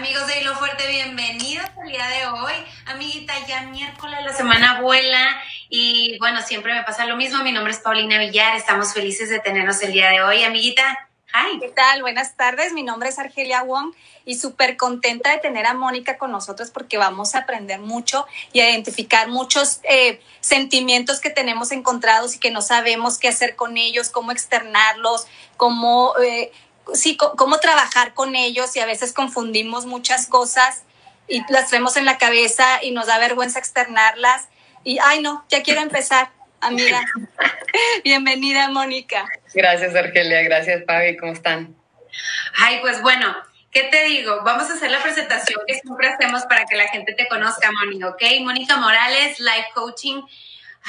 Amigos de Hilo Fuerte, bienvenidos al día de hoy. Amiguita, ya miércoles, la semana vuela y bueno, siempre me pasa lo mismo. Mi nombre es Paulina Villar, estamos felices de tenernos el día de hoy. Amiguita, hi. ¿Qué tal? Buenas tardes, mi nombre es Argelia Wong y súper contenta de tener a Mónica con nosotros porque vamos a aprender mucho y a identificar muchos eh, sentimientos que tenemos encontrados y que no sabemos qué hacer con ellos, cómo externarlos, cómo... Eh, sí, cómo trabajar con ellos y a veces confundimos muchas cosas y las traemos en la cabeza y nos da vergüenza externarlas. Y, ay, no, ya quiero empezar, amiga. Bienvenida, Mónica. Gracias, Argelia. Gracias, Fabi. ¿Cómo están? Ay, pues bueno, ¿qué te digo? Vamos a hacer la presentación que siempre hacemos para que la gente te conozca, Mónica, ¿ok? Mónica Morales, Life Coaching.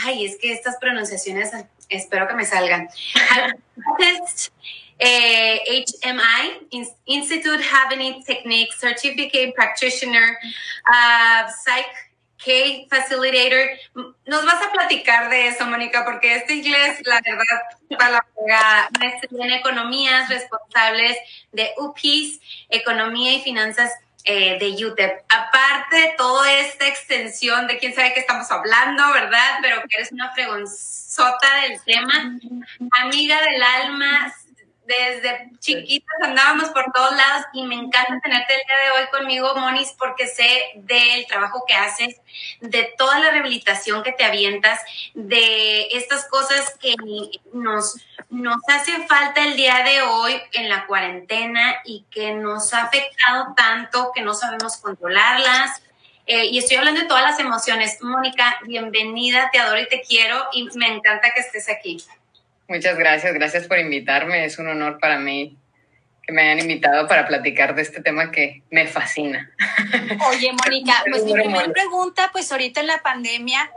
Ay, es que estas pronunciaciones espero que me salgan. eh, HMI, Institute Having Technique, Certificate Practitioner, uh, Psych K Facilitator. Nos vas a platicar de eso, Mónica, porque este inglés, la verdad, para la. Maestría en Economías Responsables de UPIS, Economía y Finanzas eh, de UTEP. Aparte de toda esta extensión de quién sabe qué estamos hablando, ¿verdad? Pero que eres una fregonzota del tema, amiga del alma, desde chiquitas andábamos por todos lados y me encanta tenerte el día de hoy conmigo, Monis, porque sé del trabajo que haces, de toda la rehabilitación que te avientas, de estas cosas que nos, nos hace falta el día de hoy en la cuarentena y que nos ha afectado tanto que no sabemos controlarlas. Eh, y estoy hablando de todas las emociones. Mónica, bienvenida, te adoro y te quiero y me encanta que estés aquí. Muchas gracias, gracias por invitarme. Es un honor para mí que me hayan invitado para platicar de este tema que me fascina. Oye, Mónica, pues mi primera pregunta, pues ahorita en la pandemia,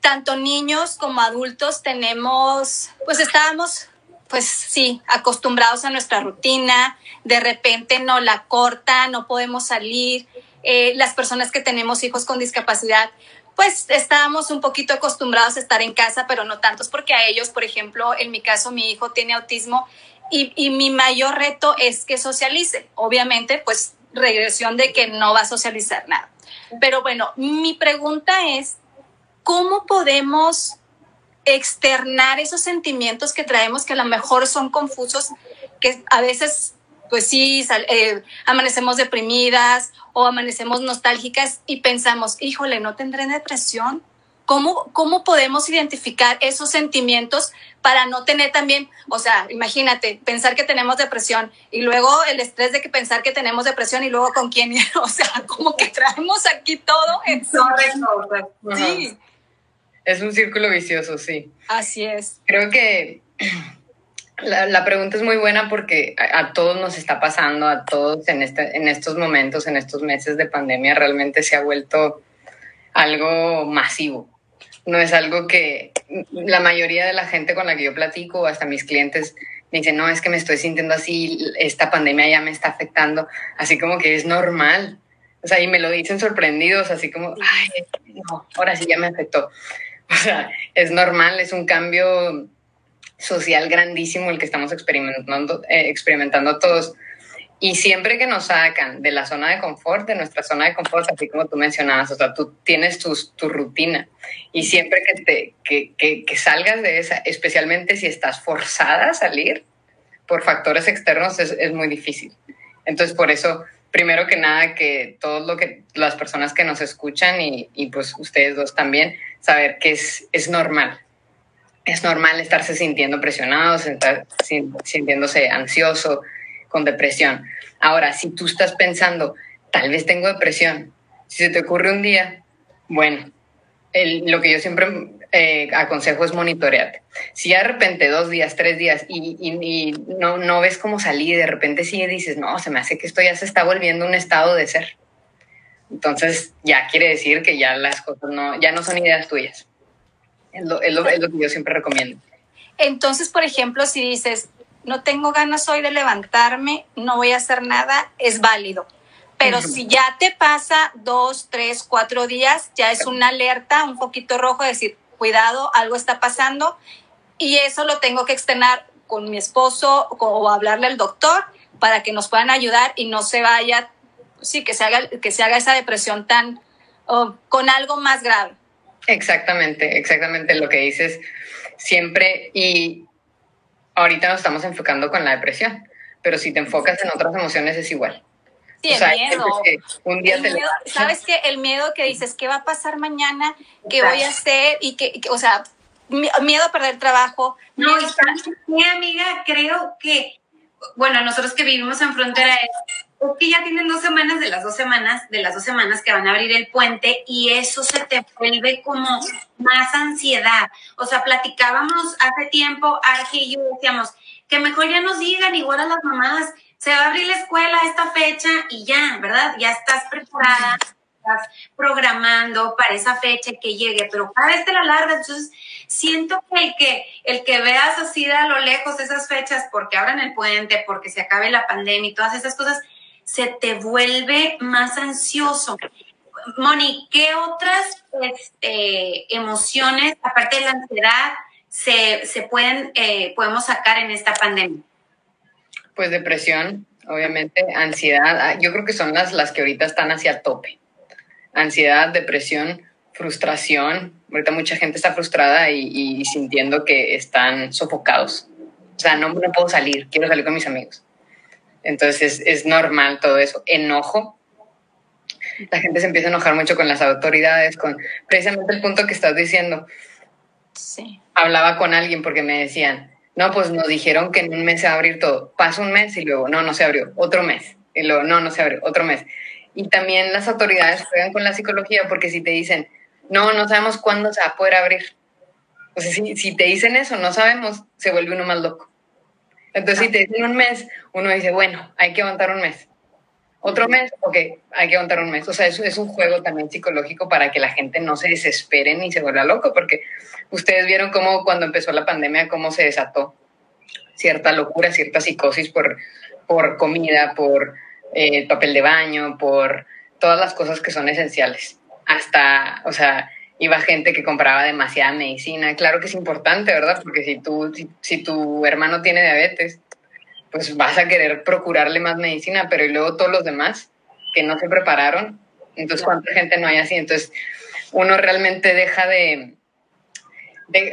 tanto niños como adultos tenemos, pues estábamos, pues sí, acostumbrados a nuestra rutina, de repente no la corta, no podemos salir. Eh, las personas que tenemos hijos con discapacidad, pues estábamos un poquito acostumbrados a estar en casa, pero no tantos, porque a ellos, por ejemplo, en mi caso, mi hijo tiene autismo y, y mi mayor reto es que socialice. Obviamente, pues regresión de que no va a socializar nada. Pero bueno, mi pregunta es, ¿cómo podemos externar esos sentimientos que traemos que a lo mejor son confusos, que a veces pues sí, eh, amanecemos deprimidas o amanecemos nostálgicas y pensamos, híjole, ¿no tendré depresión? ¿Cómo, ¿Cómo podemos identificar esos sentimientos para no tener también, o sea, imagínate, pensar que tenemos depresión y luego el estrés de que pensar que tenemos depresión y luego con quién, o sea, como que traemos aquí todo en Sí. Es un círculo vicioso, sí. Así es. Creo que la, pregunta es muy buena porque a, todos nos está pasando, a todos en, este, en estos momentos, en estos meses de pandemia, realmente se ha vuelto algo masivo. No es algo que la mayoría de la gente con la que yo platico, hasta mis clientes, me dicen, no, es que me estoy sintiendo así, esta pandemia ya me está afectando, así como que es normal. O sea, y me lo dicen sorprendidos, así como, ay, no, ahora sí ya me afectó. O sea, es normal, es un cambio social grandísimo el que estamos experimentando, eh, experimentando todos. Y siempre que nos sacan de la zona de confort, de nuestra zona de confort, así como tú mencionabas, o sea, tú tienes tu, tu rutina y siempre que, te, que, que, que, salgas de esa, especialmente si estás forzada a salir por factores externos, es, es muy difícil. Entonces, por eso, primero que nada, que todo lo que las personas que nos escuchan y, y pues ustedes dos también, saber que es, es normal, es normal estarse sintiendo presionado, sintiéndose ansioso, con depresión. Ahora, si tú estás pensando, tal vez tengo depresión, si se te ocurre un día, bueno, lo que yo siempre eh, aconsejo es monitorearte. Si de repente dos días, tres días y, no, no, ves cómo salir, de repente sí dices, no, se me hace que esto ya se está volviendo un estado de ser. Entonces ya quiere decir que ya las cosas no, ya no son ideas tuyas. Es lo, es, lo, que yo siempre recomiendo. Entonces, por ejemplo, si dices, no tengo ganas hoy de levantarme, no voy a hacer nada, es válido. Pero si ya te pasa dos, tres, cuatro días, ya es una alerta, un poquito rojo, decir, cuidado, algo está pasando. Y eso lo tengo que externar con mi esposo o hablarle al doctor para que nos puedan ayudar y no se vaya sí, que se haga, que se haga esa depresión tan, o con algo más grave. Exactamente, exactamente lo que dices siempre y ahorita nos estamos enfocando con la depresión, pero si te enfocas en otras emociones es igual. Sí, el miedo. un día te ¿Sabes qué? El miedo que dices, ¿qué va a pasar mañana? ¿Qué voy a hacer? Y que, o sea, miedo a perder trabajo. No, mi amiga, creo que, bueno, nosotros que vivimos en frontera es que ya tienen dos semanas de las dos semanas, de las dos semanas que van a abrir el puente y eso se te vuelve como más ansiedad. O sea, platicábamos hace tiempo, Arge y yo decíamos que mejor ya nos digan igual a las mamás, se va a abrir la escuela a esta fecha y ya, ¿verdad? Ya estás preparada, estás programando para esa fecha que llegue, pero cada vez te la larga, entonces siento que el que, el que veas así de a lo lejos esas fechas porque abran el puente, porque se acabe la pandemia y todas esas cosas, se te vuelve más ansioso. Moni, ¿qué otras este, emociones, aparte de la ansiedad, se, pueden, eh, podemos sacar en esta pandemia? Pues depresión, obviamente, ansiedad, ah, yo creo que son las, las que ahorita están hacia tope. Ansiedad, depresión, frustración. Ahorita mucha gente está frustrada y, sintiendo que están sofocados. O sea, no, no puedo salir, quiero salir con mis amigos. Entonces es, normal todo eso. Enojo. La gente se empieza a enojar mucho con las autoridades, con precisamente el punto que estás diciendo. Sí. Hablaba con alguien porque me decían, no, pues nos dijeron que en un mes se va a abrir todo. Pasa un mes y luego, no, no se abrió. Otro mes. Y luego, no, no se abrió. Otro mes. Y también las autoridades juegan con la psicología porque si te dicen, no, no sabemos cuándo se va a poder abrir. O sea, si, si te dicen eso, no sabemos, se vuelve uno más loco. Entonces, si te dicen un mes, uno dice, bueno, hay que aguantar un mes. Otro mes, ok, hay que aguantar un mes. O sea, eso es un juego también psicológico para que la gente no se desespere ni se vuelva loco, porque ustedes vieron cómo cuando empezó la pandemia, cómo se desató cierta locura, cierta psicosis por, por comida, por eh, papel de baño, por todas las cosas que son esenciales. Hasta, o sea, iba gente que compraba demasiada medicina. Claro que es importante, ¿verdad? Porque si, tú, si, tu hermano tiene diabetes, pues vas a querer procurarle más medicina, pero y luego todos los demás que no se prepararon, entonces cuánta gente no hay así. Entonces uno realmente deja de,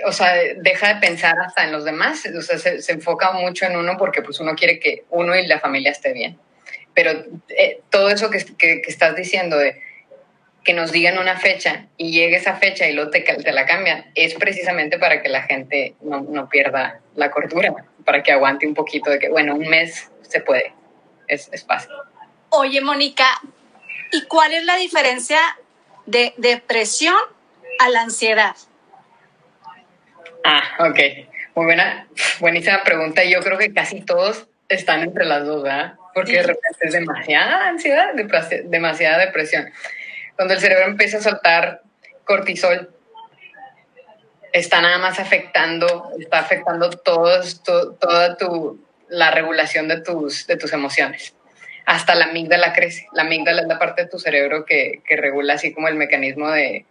o sea, deja de pensar hasta en los demás, o sea, se, enfoca mucho en uno porque pues uno quiere que uno y la familia esté bien. Pero eh, todo eso que, que, que estás diciendo de que nos digan una fecha y llegue esa fecha y luego te, te la cambian, es precisamente para que la gente no, no, pierda la cordura, para que aguante un poquito de que, bueno, un mes se puede, es, es fácil. Oye, Mónica, ¿y cuál es la diferencia de depresión a la ansiedad? Ah, ok. Muy buena, buenísima pregunta. Yo creo que casi todos están entre las dos, ¿verdad? Porque de repente es demasiada ansiedad, demasiada depresión cuando el cerebro empieza a soltar cortisol, está nada más afectando, está afectando todo, toda tu, la regulación de tus, de tus emociones. Hasta la amígdala crece. La amígdala es la parte de tu cerebro que, que regula así como el mecanismo de,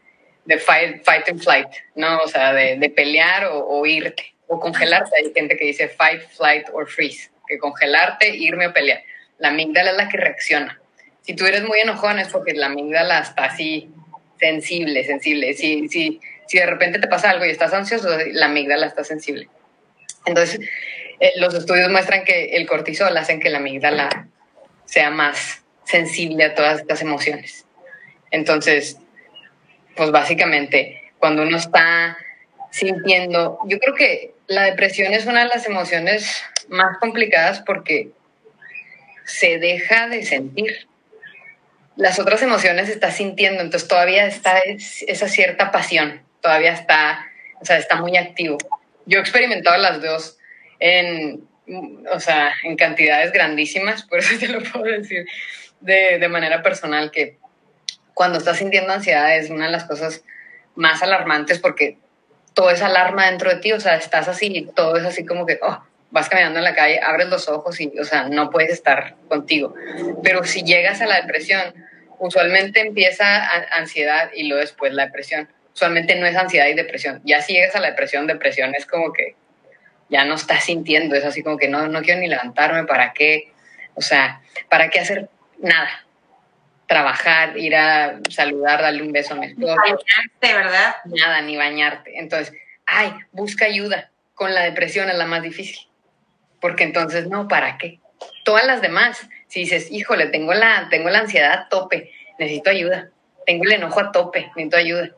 de fight, fight and flight, ¿no? O sea, de, de pelear o, o, irte o congelarte. Hay gente que dice fight, flight or freeze, que congelarte, irme o pelear. La amígdala es la que reacciona si tú eres muy enojón es porque la amígdala está así sensible, sensible. Si, si, si de repente te pasa algo y estás ansioso, la amígdala está sensible. Entonces, eh, los estudios muestran que el cortisol hace que la amígdala sea más sensible a todas estas emociones. Entonces, pues básicamente, cuando uno está sintiendo, yo creo que la depresión es una de las emociones más complicadas porque se deja de sentir las otras emociones estás sintiendo, entonces todavía está esa cierta pasión, todavía está, o sea, está muy activo. Yo he experimentado las dos en, o sea, en cantidades grandísimas, por eso te lo puedo decir de, de manera personal, que cuando estás sintiendo ansiedad es una de las cosas más alarmantes porque todo es alarma dentro de ti, o sea, estás así, todo es así como que, oh, vas caminando en la calle, abres los ojos y, o sea, no puedes estar contigo. Pero si llegas a la depresión, usualmente empieza ansiedad y luego después la depresión. Usualmente no es ansiedad y depresión. Ya si llegas a la depresión, depresión es como que ya no estás sintiendo, es así como que no, no quiero ni levantarme, ¿para qué? O sea, ¿para qué hacer nada? trabajar, ir a saludar, darle un beso a mi esposo. Bañarte, ¿verdad? Nada, ni bañarte. Entonces, ay, busca ayuda. Con la depresión es la más difícil. Porque entonces, no, ¿para qué? Todas las demás, si dices, híjole, tengo la, tengo la ansiedad a tope, necesito ayuda. Tengo el enojo a tope, necesito ayuda.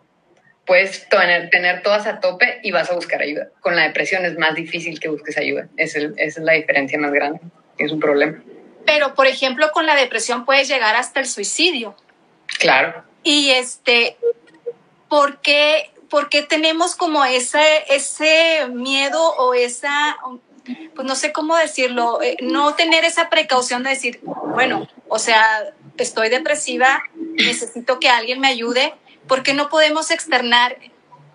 Puedes tener, tener todas a tope y vas a buscar ayuda. Con la depresión es más difícil que busques ayuda. Es esa es la diferencia más grande. Es un problema. Pero, por ejemplo, con la depresión puedes llegar hasta el suicidio. Claro. Y este, ¿por qué, por qué tenemos como ese, ese miedo o esa, pues no sé cómo decirlo, eh, no tener esa precaución de decir, bueno, o sea, estoy depresiva, necesito que alguien me ayude, ¿por qué no podemos externar,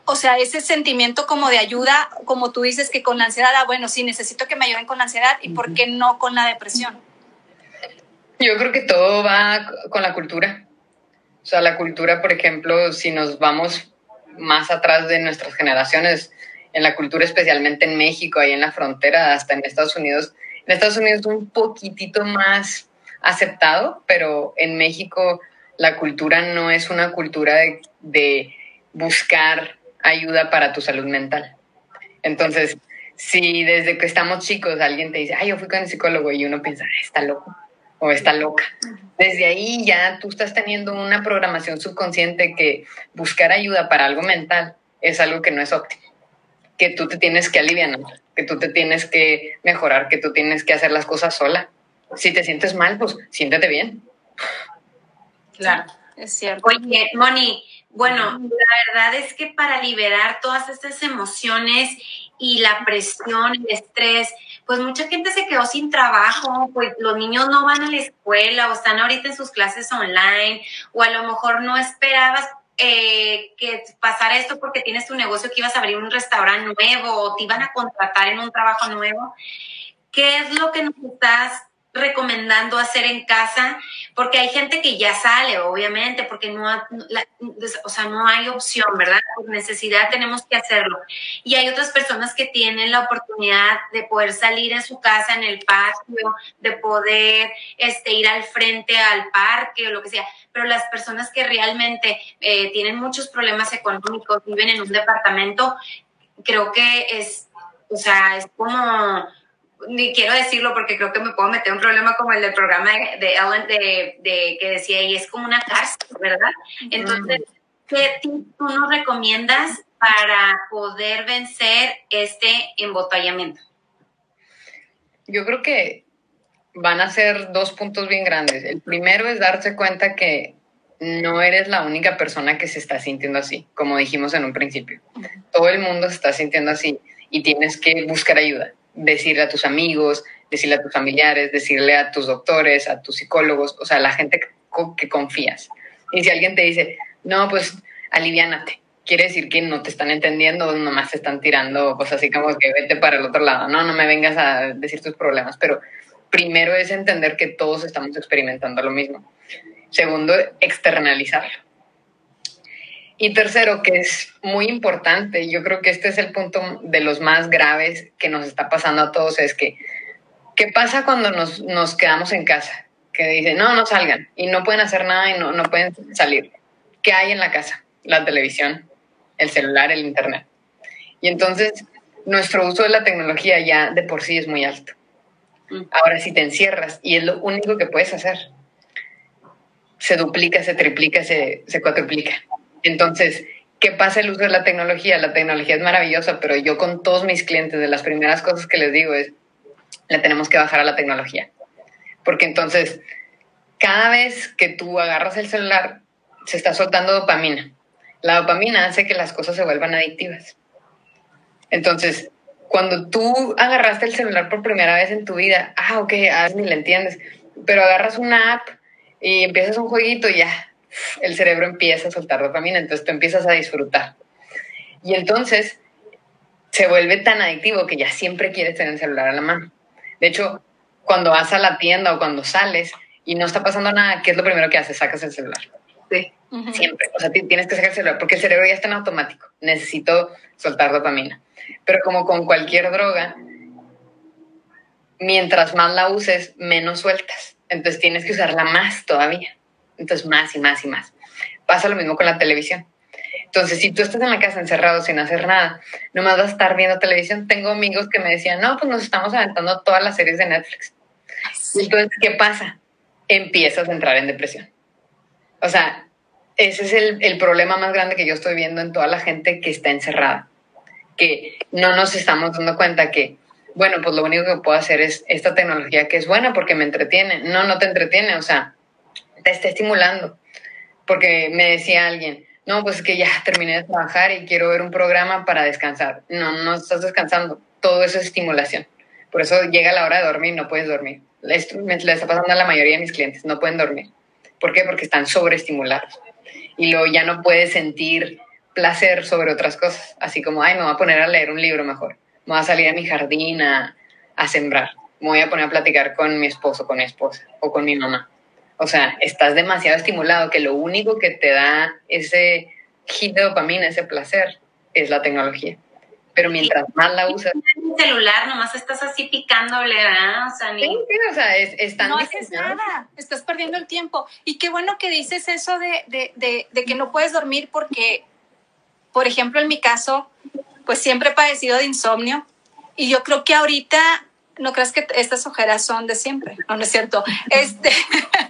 o sea, ese sentimiento como de ayuda, como tú dices que con la ansiedad, ah, bueno, sí, necesito que me ayuden con la ansiedad, ¿y por qué no con la depresión? Yo creo que todo va con la cultura. O sea, la cultura, por ejemplo, si nos vamos más atrás de nuestras generaciones, en la cultura, especialmente en México, ahí en la frontera, hasta en Estados Unidos. En Estados Unidos es un poquitito más aceptado, pero en México la cultura no es una cultura de, de buscar ayuda para tu salud mental. Entonces, si desde que estamos chicos alguien te dice, ay, yo fui con el psicólogo y uno piensa, está loco o está loca. Desde ahí ya tú estás teniendo una programación subconsciente que buscar ayuda para algo mental es algo que no es óptimo, que tú te tienes que aliviar, que tú te tienes que mejorar, que tú tienes que hacer las cosas sola. Si te sientes mal, pues siéntete bien. Claro. Es cierto. Oye, Moni, bueno, la verdad es que para liberar todas estas emociones y la presión, el estrés, pues mucha gente se quedó sin trabajo, pues los niños no van a la escuela o están ahorita en sus clases online o a lo mejor no esperabas eh, que pasara esto porque tienes tu negocio que ibas a abrir un restaurante nuevo o te iban a contratar en un trabajo nuevo. ¿Qué es lo que nos estás recomendando hacer en casa, porque hay gente que ya sale, obviamente, porque no, o sea, no hay opción, ¿verdad? Por necesidad tenemos que hacerlo. Y hay otras personas que tienen la oportunidad de poder salir en su casa, en el patio, de poder este, ir al frente al parque o lo que sea. Pero las personas que realmente eh, tienen muchos problemas económicos, viven en un departamento, creo que es, o sea, es como ni quiero decirlo porque creo que me puedo meter un problema como el del programa de Ellen de, que decía, y es como una cárcel, ¿verdad? Entonces, ¿qué tú nos recomiendas para poder vencer este embotellamiento? Yo creo que van a ser dos puntos bien grandes. El primero es darse cuenta que no eres la única persona que se está sintiendo así, como dijimos en un principio. Todo el mundo se está sintiendo así y tienes que buscar ayuda decirle a tus amigos, decirle a tus familiares, decirle a tus doctores, a tus psicólogos, o sea, a la gente que, confías. Y si alguien te dice, no, pues aliviánate, quiere decir que no te están entendiendo, nomás te están tirando cosas así como que vete para el otro lado, no, no me vengas a decir tus problemas, pero primero es entender que todos estamos experimentando lo mismo. Segundo, externalizarlo. Y tercero, que es muy importante, yo creo que este es el punto de los más graves que nos está pasando a todos, es que, ¿qué pasa cuando nos, nos quedamos en casa? Que dicen, no, no salgan y no pueden hacer nada y no, no pueden salir. ¿Qué hay en la casa? La televisión, el celular, el internet. Y entonces nuestro uso de la tecnología ya de por sí es muy alto. Ahora, si te encierras y es lo único que puedes hacer, se duplica, se triplica, se, se cuatriplica. Entonces, ¿qué pasa el uso de la tecnología? La tecnología es maravillosa, pero yo con todos mis clientes, de las primeras cosas que les digo es, le tenemos que bajar a la tecnología. Porque entonces, cada vez que tú agarras el celular, se está soltando dopamina. La dopamina hace que las cosas se vuelvan adictivas. Entonces, cuando tú agarraste el celular por primera vez en tu vida, ah, ok, ah, ni le entiendes, pero agarras una app y empiezas un jueguito y ya, el cerebro empieza a soltar dopamina, entonces tú empiezas a disfrutar. Y entonces se vuelve tan adictivo que ya siempre quieres tener el celular a la mano. De hecho, cuando vas a la tienda o cuando sales y no está pasando nada, ¿qué es lo primero que haces? Sacas el celular. Sí. Siempre. O sea, tienes que celular porque el cerebro ya está en automático. Necesito soltar dopamina. Pero como con cualquier droga, mientras más la uses, menos sueltas. Entonces tienes que usarla más todavía Entonces, más y más y más. Pasa lo mismo con la televisión. Entonces, si tú estás en la casa encerrado sin hacer nada, nomás vas a estar viendo televisión. Tengo amigos que me decían, no, pues nos estamos aventando todas las series de Netflix. Entonces, ¿qué pasa? Empiezas a entrar en depresión. O sea, ese es el, problema más grande que yo estoy viendo en toda la gente que está encerrada, que no nos estamos dando cuenta que, bueno, pues lo único que puedo hacer es esta tecnología que es buena porque me entretiene. No, no te entretiene, o sea, te está estimulando. Porque me decía alguien, no, pues es que ya terminé de trabajar y quiero ver un programa para descansar. No, no estás descansando. Todo eso es estimulación. Por eso llega la hora de dormir, no puedes dormir. Esto le está pasando a la mayoría de mis clientes, no pueden dormir. ¿Por qué? Porque están sobreestimulados. Y luego ya no puedes sentir placer sobre otras cosas. Así como, ay, me voy a poner a leer un libro mejor. Me voy a salir a mi jardín a, a sembrar. Me voy a poner a platicar con mi esposo, con mi esposa o con mi mamá o sea, estás demasiado estimulado que lo único que te da ese hit de dopamina, ese placer, es la tecnología. Pero mientras más la usas... En celular nomás estás así picándole, ¿verdad? O sea, ni... sí, o sea, es, No haces nada, estás perdiendo el tiempo. Y qué bueno que dices eso de, de, de, de que no puedes dormir porque, por ejemplo, en mi caso, pues siempre he padecido de insomnio. Y yo creo que ahorita no creas que estas ojeras son de siempre, no, no es cierto. Este,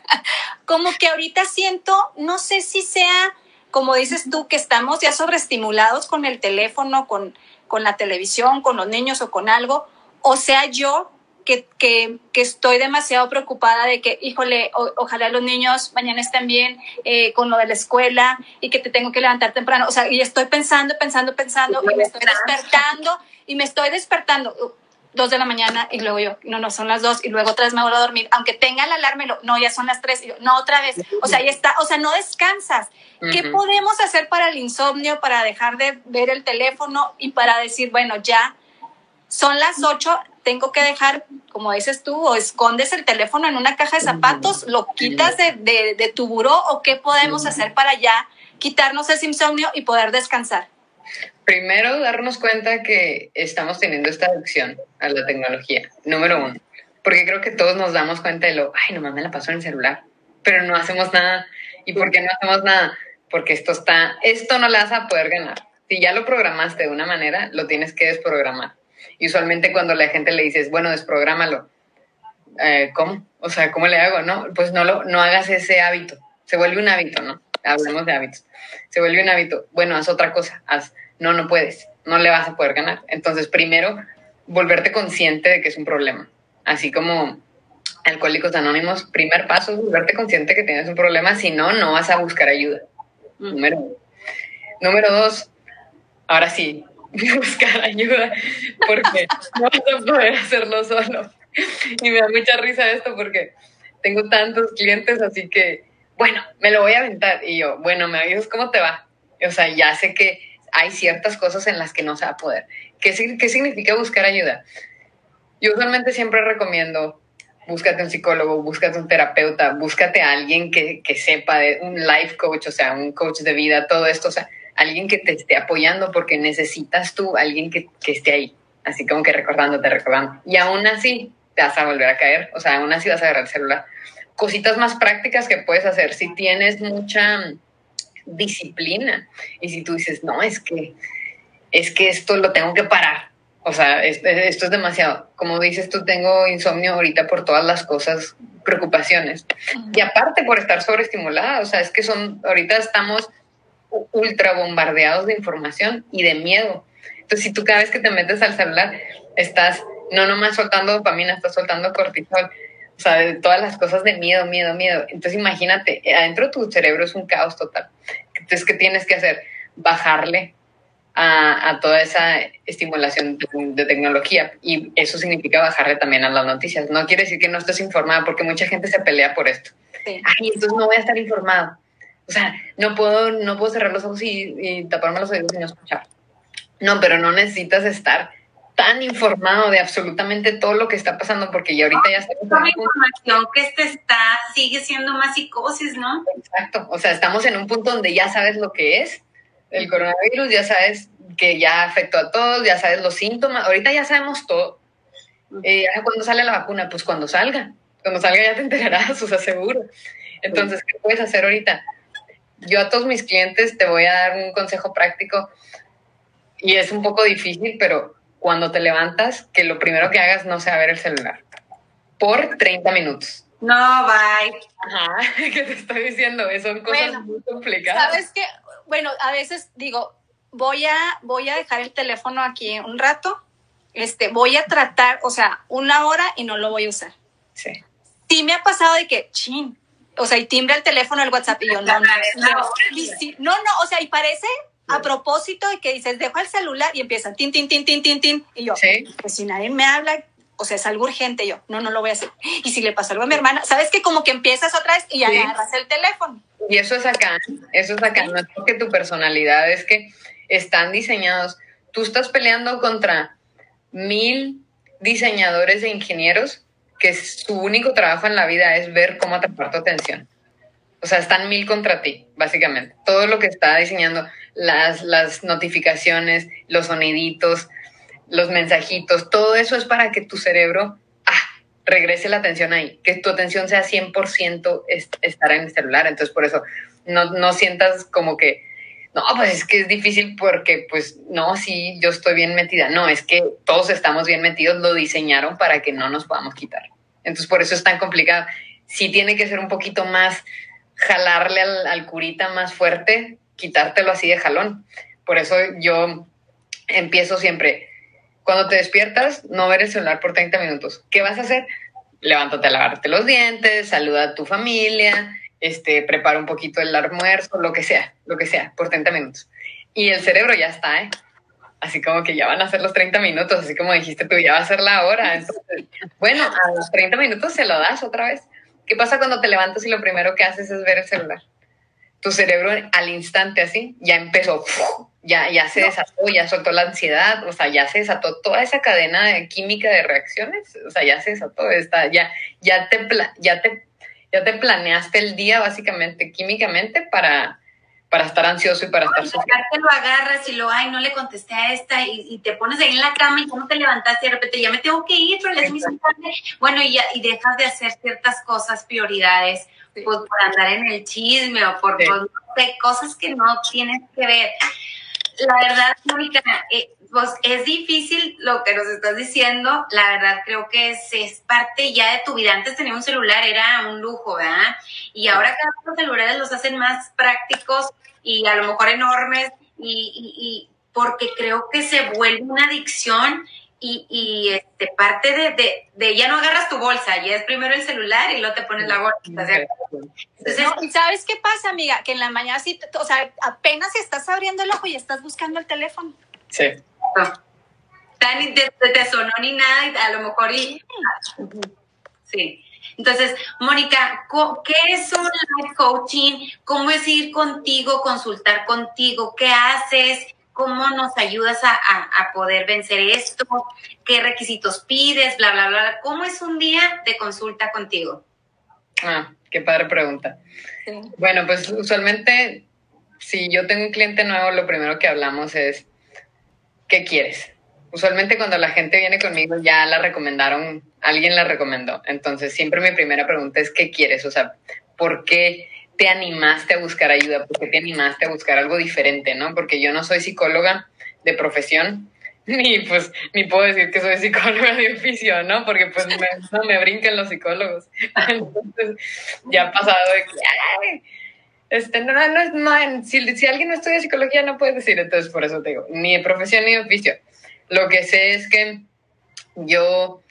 como que ahorita siento, no sé si sea, como dices tú, que estamos ya sobreestimulados con el teléfono, con, con la televisión, con los niños o con algo, o sea yo que, que, que estoy demasiado preocupada de que, híjole, ojalá los niños mañana estén bien eh, con lo de la escuela y que te tengo que levantar temprano. O sea, y estoy pensando, pensando, pensando y me estoy despertando y me estoy despertando dos de la mañana y luego yo, no, no, son las dos y luego otra vez me vuelvo a dormir, aunque tenga la alarma, no, ya son las tres y yo, no, otra vez, o sea, ya está, o sea, no descansas. ¿Qué podemos hacer para el insomnio, para dejar de ver el teléfono y para decir, bueno, ya son las ocho, tengo que dejar, como dices tú, o escondes el teléfono en una caja de zapatos, lo quitas de, de, de tu buró o qué podemos hacer para ya quitarnos ese insomnio y poder descansar? Primero, darnos cuenta que estamos teniendo esta adicción a la tecnología, número uno. Porque creo que todos nos damos cuenta de lo, ay, nomás me la paso en el celular, pero no hacemos nada. ¿Y por qué no hacemos nada? Porque esto está, esto no la vas a poder ganar. Si ya lo programaste de una manera, lo tienes que desprogramar. Y usualmente cuando la gente le dices, bueno, desprográmalo, eh, ¿cómo? O sea, ¿cómo le hago? No, pues no, lo, no hagas ese hábito. Se vuelve un hábito, ¿no? Hablemos de hábitos. Se vuelve un hábito. Bueno, haz otra cosa. Haz no, no puedes, no le vas a poder ganar. Entonces, primero, volverte consciente de que es un problema. Así como Alcohólicos Anónimos, primer paso es volverte consciente que tienes un problema, si no, no vas a buscar ayuda. Mm. Número uno. Número dos, ahora sí, buscar ayuda, porque no vas a poder hacerlo solo. Y me da mucha risa esto porque tengo tantos clientes, así que, bueno, me lo voy a aventar. Y yo, bueno, me avisas cómo te va. O sea, ya sé que hay ciertas cosas en las que no se va a poder. ¿Qué, qué significa buscar ayuda? Yo usualmente siempre recomiendo, búscate un psicólogo, búscate un terapeuta, búscate a alguien que, que sepa de un life coach, o sea, un coach de vida, todo esto, o sea, alguien que te esté apoyando porque necesitas tú, alguien que, que esté ahí, así como que recordándote, recordando. Y aún así te vas a volver a caer, o sea, aún así vas a agarrar el celular. Cositas más prácticas que puedes hacer si tienes mucha disciplina. Y si tú dices, no, es que, es que esto lo tengo que parar. O sea, esto es demasiado. Como dices, tú tengo insomnio ahorita por todas las cosas, preocupaciones. Y aparte por estar sobreestimulada, o sea, es que son, ahorita estamos ultra bombardeados de información y de miedo. Entonces, si tú cada vez que te metes al celular, estás no nomás soltando dopamina, estás soltando cortisol, o sea, de todas las cosas de miedo, miedo, miedo. Entonces imagínate, adentro de tu cerebro es un caos total. Entonces, ¿qué tienes que hacer? Bajarle a, a toda esa estimulación de, tecnología. Y eso significa bajarle también a las noticias. No quiere decir que no estés informada, porque mucha gente se pelea por esto. Ay, entonces no voy a estar informado. O sea, no puedo, no puedo cerrar los ojos y, y taparme los oídos y no escuchar. No, pero no necesitas estar tan informado de absolutamente todo lo que está pasando, porque ya ahorita ya estamos... la información que este está, sigue siendo más psicosis, ¿no? Exacto, o sea, estamos en un punto donde ya sabes lo que es el coronavirus, ya sabes que ya afectó a todos, ya sabes los síntomas, ahorita ya sabemos todo. Eh, ¿Cuándo sale la vacuna? Pues cuando salga, cuando salga ya te enterarás, o sea, seguro. Entonces, ¿qué puedes hacer ahorita? Yo a todos mis clientes te voy a dar un consejo práctico y es un poco difícil, pero cuando te levantas, que lo primero que hagas no sea ver el celular por 30 minutos. No, bye. Ajá, ¿qué te estoy diciendo? Son cosas muy complicadas. Sabes que, bueno, a veces digo, voy a, voy a dejar el teléfono aquí un rato, este, voy a tratar, o sea, una hora y no lo voy a usar. Sí. Sí me ha pasado de que, chin, o sea, y timbre el teléfono, el WhatsApp y yo no, no, no, no, o sea, y parece a propósito de que dices, dejo el celular y empieza tin, tin, tin, tin, tin, tin, y yo, pues si nadie me habla, o sea, es algo urgente, yo, no, no lo voy a hacer. Y si le pasa algo a mi hermana, sabes que como que empiezas otra vez y ya agarras el teléfono. Y eso es acá, eso es acá, no es porque tu personalidad es que están diseñados. Tú estás peleando contra mil diseñadores e ingenieros que su único trabajo en la vida es ver cómo atrapar tu atención. O sea, están mil contra ti, básicamente. Todo lo que está diseñando, las, las notificaciones, los soniditos, los mensajitos, todo eso es para que tu cerebro ah, regrese la atención ahí, que tu atención sea 100% estar en el celular. Entonces, por eso no, no sientas como que no, pues es que es difícil porque, pues, no, sí, yo estoy bien metida. No, es que todos estamos bien metidos, lo diseñaron para que no nos podamos quitar. Entonces, por eso es tan complicado. Sí tiene que ser un poquito más, jalarle al, curita más fuerte, quitártelo así de jalón. Por eso yo empiezo siempre, cuando te despiertas, no ver el celular por 30 minutos. ¿Qué vas a hacer? Levántate a lavarte los dientes, saluda a tu familia, este, prepara un poquito el almuerzo, lo que sea, lo que sea, por 30 minutos. Y el cerebro ya está, ¿eh? Así como que ya van a ser los 30 minutos, así como dijiste tú, ya va a ser la hora. Entonces, bueno, a los 30 minutos se lo das otra vez. ¿Qué pasa cuando te levantas y lo primero que haces es ver el celular? Tu cerebro al instante así ya empezó, ya, ya se desató, ya soltó la ansiedad, o sea, ya se desató toda esa cadena de química de reacciones, o sea, ya se desató, está, ya, ya te, ya te ya te planeaste el día básicamente químicamente para, para estar ansioso y para estar sufriendo. Te lo agarras y lo, ay, no le contesté a esta y, te pones ahí en la cama y cómo te levantaste y de repente ya me tengo que ir, pero les Bueno, y, ya, y dejas de hacer ciertas cosas, prioridades, pues, por andar en el chisme o por, cosas que no tienes que ver. La verdad, Mónica, eh, pues es difícil lo que nos estás diciendo. La verdad, creo que es, parte ya de tu vida. Antes tener un celular era un lujo, ¿verdad? Y ahora cada vez los celulares los hacen más prácticos y a lo mejor enormes y, porque creo que se vuelve una adicción y, este, parte de, de, ya no agarras tu bolsa, ya es primero el celular y luego te pones la bolsa. Entonces, ¿y sabes qué pasa, amiga? Que en la mañana sí, o sea, apenas estás abriendo el ojo y estás buscando el teléfono. Sí. Ni te, te, sonó ni nada, y a lo mejor y. Sí. Entonces, Mónica, ¿qué es un life coaching? ¿Cómo es ir contigo, consultar contigo? ¿Qué haces? ¿Cómo nos ayudas a, a, poder vencer esto? ¿Qué requisitos pides? Bla, bla, bla. ¿Cómo es un día de consulta contigo? Ah, qué padre pregunta. Bueno, pues usualmente, si yo tengo un cliente nuevo, lo primero que hablamos es, ¿qué quieres? Usualmente cuando la gente viene conmigo ya la recomendaron, alguien la recomendó. Entonces siempre mi primera pregunta es, ¿qué quieres? O sea, ¿por qué te animaste a buscar ayuda? ¿Por qué te animaste a buscar algo diferente? ¿No? Porque yo no soy psicóloga de profesión, ni pues ni puedo decir que soy psicóloga de oficio, ¿no? Porque pues no me brincan los psicólogos. Ya ha pasado de que, este, no, no, no, si, si alguien no estudia psicología no puede decir, entonces por eso te digo, ni profesión ni oficio. Lo que sé es que yo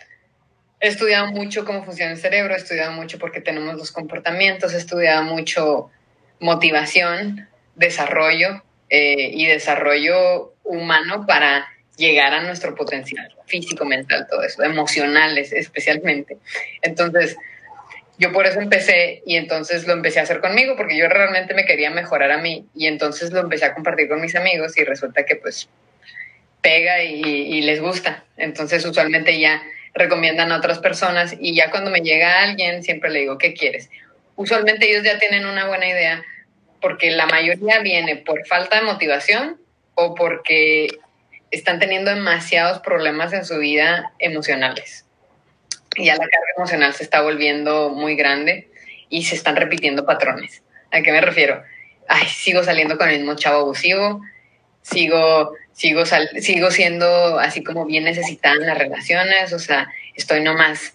he estudiado mucho cómo funciona el cerebro, he estudiado mucho porque tenemos los comportamientos, he estudiado mucho motivación, desarrollo eh, y desarrollo humano para llegar a nuestro potencial físico, mental, todo eso, emocionales especialmente. Entonces, yo por eso empecé y entonces lo empecé a hacer conmigo porque yo realmente me quería mejorar a mí y entonces lo empecé a compartir con mis amigos y resulta que pues pega y, les gusta. Entonces usualmente ya recomiendan a otras personas y ya cuando me llega alguien siempre le digo, ¿qué quieres? Usualmente ellos ya tienen una buena idea porque la mayoría viene por falta de motivación o porque están teniendo demasiados problemas en su vida emocionales ya la carga emocional se está volviendo muy grande y se están repitiendo patrones. ¿A qué me refiero? Ay, sigo saliendo con el mismo chavo abusivo, sigo, sigo, sigo siendo así como bien necesitada en las relaciones, o sea, estoy nomás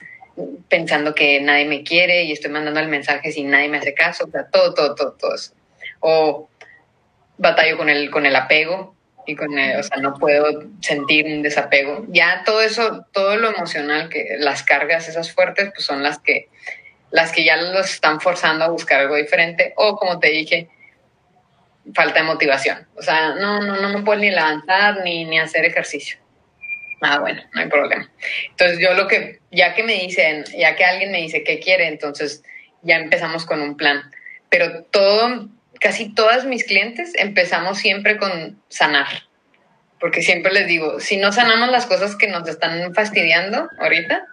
pensando que nadie me quiere y estoy mandando el mensaje sin nadie me hace caso, o sea, todo, todo, todo, todo eso. O batallo con el, con el apego y con el, o sea, no puedo sentir un desapego. Ya todo eso, todo lo emocional, que las cargas esas fuertes, pues son las que, las que ya los están forzando a buscar algo diferente o como te dije, falta de motivación. O sea, no, no, no me puedo ni levantar ni, ni hacer ejercicio. Ah, bueno, no hay problema. Entonces yo lo que, ya que me dicen, ya que alguien me dice qué quiere, entonces ya empezamos con un plan. Pero todo, casi todas mis clientes empezamos siempre con sanar. Porque siempre les digo, si no sanamos las cosas que nos están fastidiando ahorita,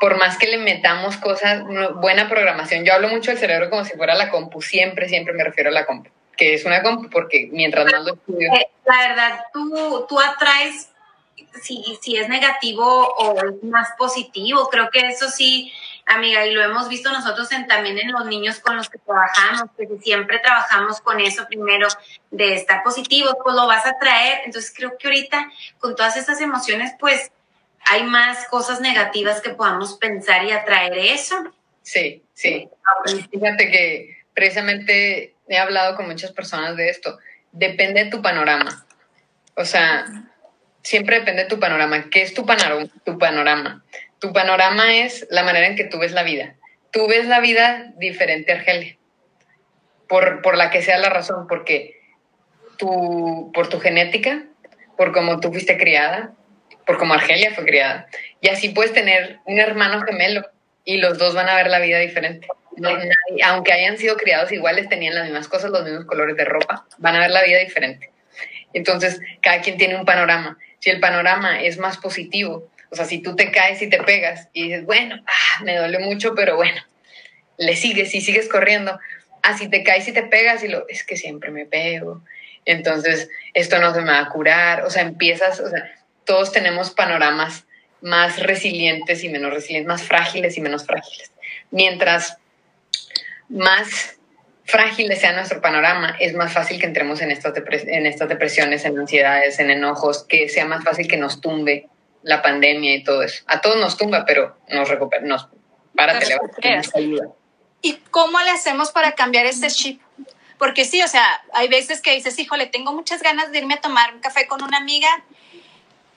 por más que le metamos cosas, buena programación. Yo hablo mucho del cerebro como si fuera la compu, siempre, siempre me refiero a la compu, que es una compu porque mientras más lo estudio. Eh, la verdad, tú, tú atraes si, si es negativo o es más positivo. Creo que eso sí, amiga, y lo hemos visto nosotros en, también en los niños con los que trabajamos, que siempre trabajamos con eso primero, de estar positivo, pues lo vas a traer. Entonces creo que ahorita con todas estas emociones, pues hay más cosas negativas que podamos pensar y atraer eso. Sí, sí. Fíjate que precisamente he hablado con muchas personas de esto. Depende de tu panorama. O sea, siempre depende de tu panorama. ¿Qué es tu panorama? Tu panorama. Tu panorama es la manera en que tú ves la vida. Tú ves la vida diferente, Argelia, por, por la que sea la razón, porque tu, por tu genética, por cómo tú fuiste criada, por cómo Argelia fue criada. Y así puedes tener un hermano gemelo y los dos van a ver la vida diferente. aunque hayan sido criados iguales, tenían las mismas cosas, los mismos colores de ropa, van a ver la vida diferente. Entonces, cada quien tiene un panorama si el panorama es más positivo, o sea, si tú te caes y te pegas y dices, bueno, ah, me duele mucho, pero bueno, le sigues y sigues corriendo. Ah, si te caes y te pegas y lo, es que siempre me pego, entonces esto no se me va a curar, o sea, empiezas, o sea, todos tenemos panoramas más resilientes y menos resilientes, más frágiles y menos frágiles. Mientras más frágil sea nuestro panorama, es más fácil que entremos en estas, en estas depresiones, en ansiedades, en enojos, que sea más fácil que nos tumbe la pandemia y todo eso. A todos nos tumba, pero nos recupera, nos párate, ¿Y cómo le hacemos para cambiar ese chip? Porque sí, o sea, hay veces que dices, híjole, tengo muchas ganas de irme a tomar un café con una amiga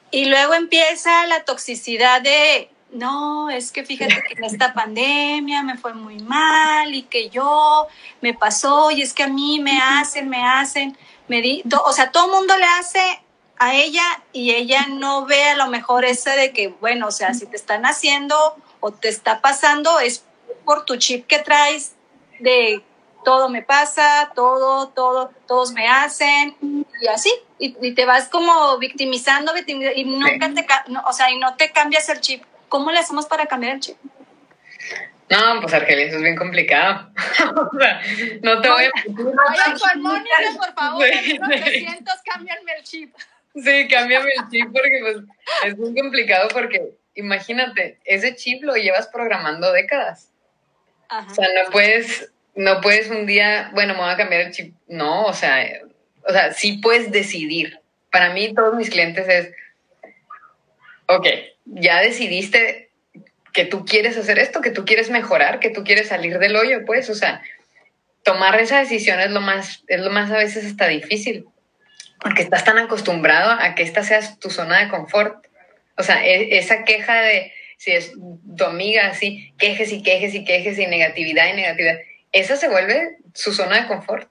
y luego empieza la toxicidad de no, es que fíjate que en esta pandemia me fue muy mal y que yo me pasó y es que a mí me hacen, me hacen, me di, o sea, todo el mundo le hace a ella y ella no ve a lo mejor ese de que, bueno, o sea, si te están haciendo o te está pasando es por tu chip que traes de todo me pasa, todo, todo, todos me hacen y así. Y, te vas como victimizando, y nunca te, o sea, y no te cambias el chip ¿Cómo le hacemos para cambiar el chip? No, pues Argelia, eso es bien complicado. no te voy a... Oye, Mónica, por favor, sí, 300, cámbianme el chip. Sí, cámbiame el chip porque pues, es muy complicado porque imagínate, ese chip lo llevas programando décadas. O sea, no puedes, no puedes un día, bueno, me voy a cambiar el chip. No, o sea, o sea, sí puedes decidir. Para mí, todos mis clientes es, ok, ya decidiste que tú quieres hacer esto, que tú quieres mejorar, que tú quieres salir del hoyo, pues, o sea, tomar esa decisión es lo más, es lo más a veces hasta difícil, porque estás tan acostumbrado a que esta sea tu zona de confort. O sea, e, esa queja de, si es tu amiga así, quejes y quejes y quejes y negatividad y negatividad, esa se vuelve su zona de confort.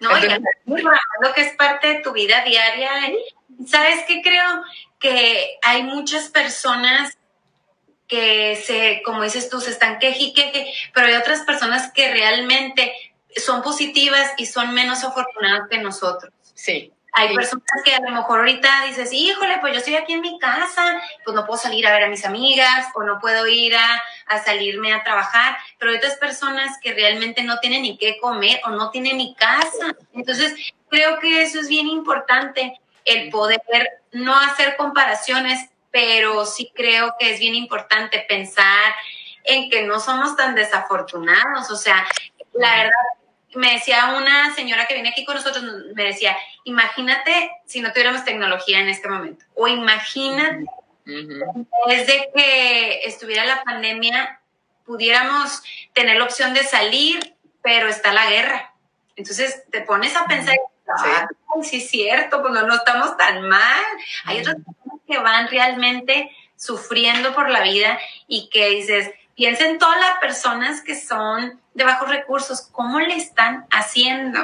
No, lo que es parte de tu vida diaria. ¿Sabes qué creo? que hay muchas personas que se, como dices tú, se están queje queje, pero hay otras personas que realmente son positivas y son menos afortunadas que nosotros. Sí. Hay personas que a lo mejor ahorita dices, híjole, pues yo estoy aquí en mi casa, pues no puedo salir a ver a mis amigas o no puedo ir a, a salirme a trabajar, pero hay otras personas que realmente no tienen ni qué comer o no tienen ni casa. Entonces, creo que eso es bien importante, el poder no hacer comparaciones, pero sí creo que es bien importante pensar en que no somos tan desafortunados. O sea, la verdad, me decía una señora que viene aquí con nosotros, me decía, imagínate si no tuviéramos tecnología en este momento, o imagínate desde que estuviera la pandemia, pudiéramos tener la opción de salir, pero está la guerra. Entonces te pones a pensar, sí. es cierto, pues no, estamos tan mal. Hay otras personas que van realmente sufriendo por la vida y que dices, piensa en todas las personas que son de bajos recursos, ¿cómo le están haciendo?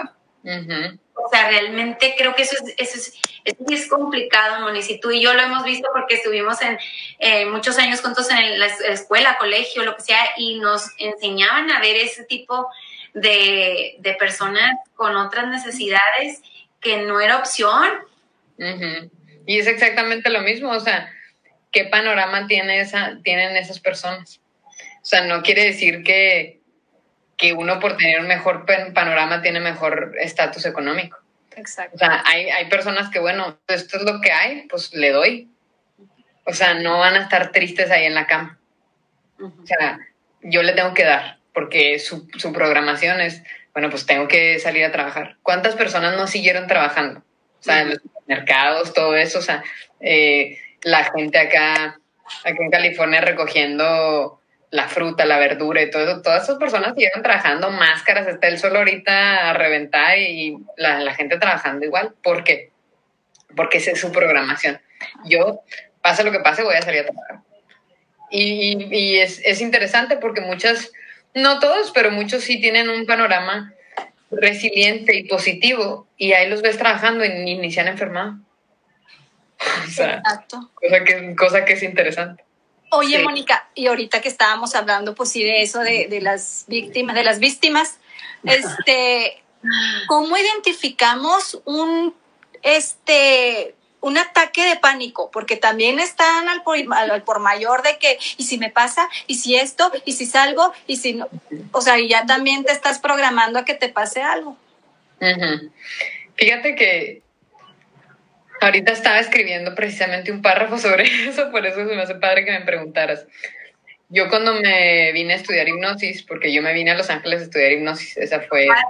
O sea, realmente creo que eso es, eso es, es complicado, Moni. Si tú y yo lo hemos visto porque estuvimos en muchos años juntos en la escuela, colegio, lo que sea, y nos enseñaban a ver ese tipo de, de personas con otras necesidades que no era opción. Y es exactamente lo mismo, o sea, ¿qué panorama tiene esa, tienen esas personas? O sea, no quiere decir que, que uno por tener un mejor panorama tiene mejor estatus económico. Exacto. O sea, hay, hay personas que, bueno, esto es lo que hay, pues le doy. O sea, no van a estar tristes ahí en la cama. O sea, yo le tengo que dar, porque su, su programación es, bueno, pues tengo que salir a trabajar. ¿Cuántas personas no siguieron trabajando? O sea, en los mercados, todo eso, o sea, eh, la gente acá, acá en California recogiendo la fruta, la verdura y todo eso, todas esas personas siguieron trabajando, máscaras, está el sol ahorita a reventar y la, gente trabajando igual. ¿Por qué? Porque esa es su programación. Yo, pase lo que pase, voy a salir a trabajar. Y, y es, es, interesante porque muchas, no todos, pero muchos sí tienen un panorama resiliente y positivo y ahí los ves trabajando y ni, se han enfermado. O sea, Exacto. Cosa que, cosa que es interesante. Oye, Mónica, y ahorita que estábamos hablando, pues sí, de eso, de, de las víctimas, de las víctimas, este, ¿cómo identificamos un, este, un ataque de pánico? Porque también están al por, al por mayor de que, ¿y si me pasa? ¿Y si esto? ¿Y si salgo? ¿Y si no? O sea, y ya también te estás programando a que te pase algo. Fíjate que Ahorita estaba escribiendo precisamente un párrafo sobre eso, por eso se me hace padre que me preguntaras. Yo cuando me vine a estudiar hipnosis, porque yo me vine a Los Ángeles a estudiar hipnosis, esa fue... Ah,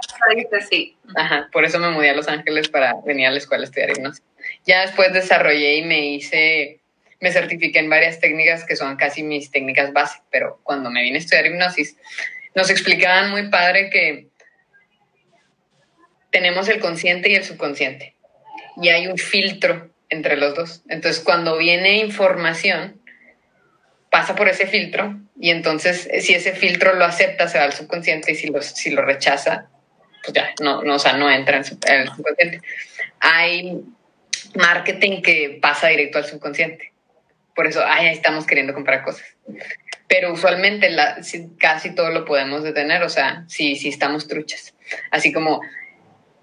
sí. Ajá, por eso me mudé a Los Ángeles para venir a la escuela a estudiar hipnosis. Ya después desarrollé y me hice, me certifiqué en varias técnicas que son casi mis técnicas básicas, pero cuando me vine a estudiar hipnosis, nos explicaban muy padre que tenemos el consciente y el subconsciente y hay un filtro entre los dos. Entonces, cuando viene información, pasa por ese filtro y entonces si ese filtro lo acepta, se va al subconsciente y si lo, si lo rechaza, pues ya, no, no, o sea, no entra en, el subconsciente. Hay marketing que pasa directo al subconsciente. Por eso, ahí estamos queriendo comprar cosas. Pero usualmente casi todo lo podemos detener, o sea, si, si estamos truchas. Así como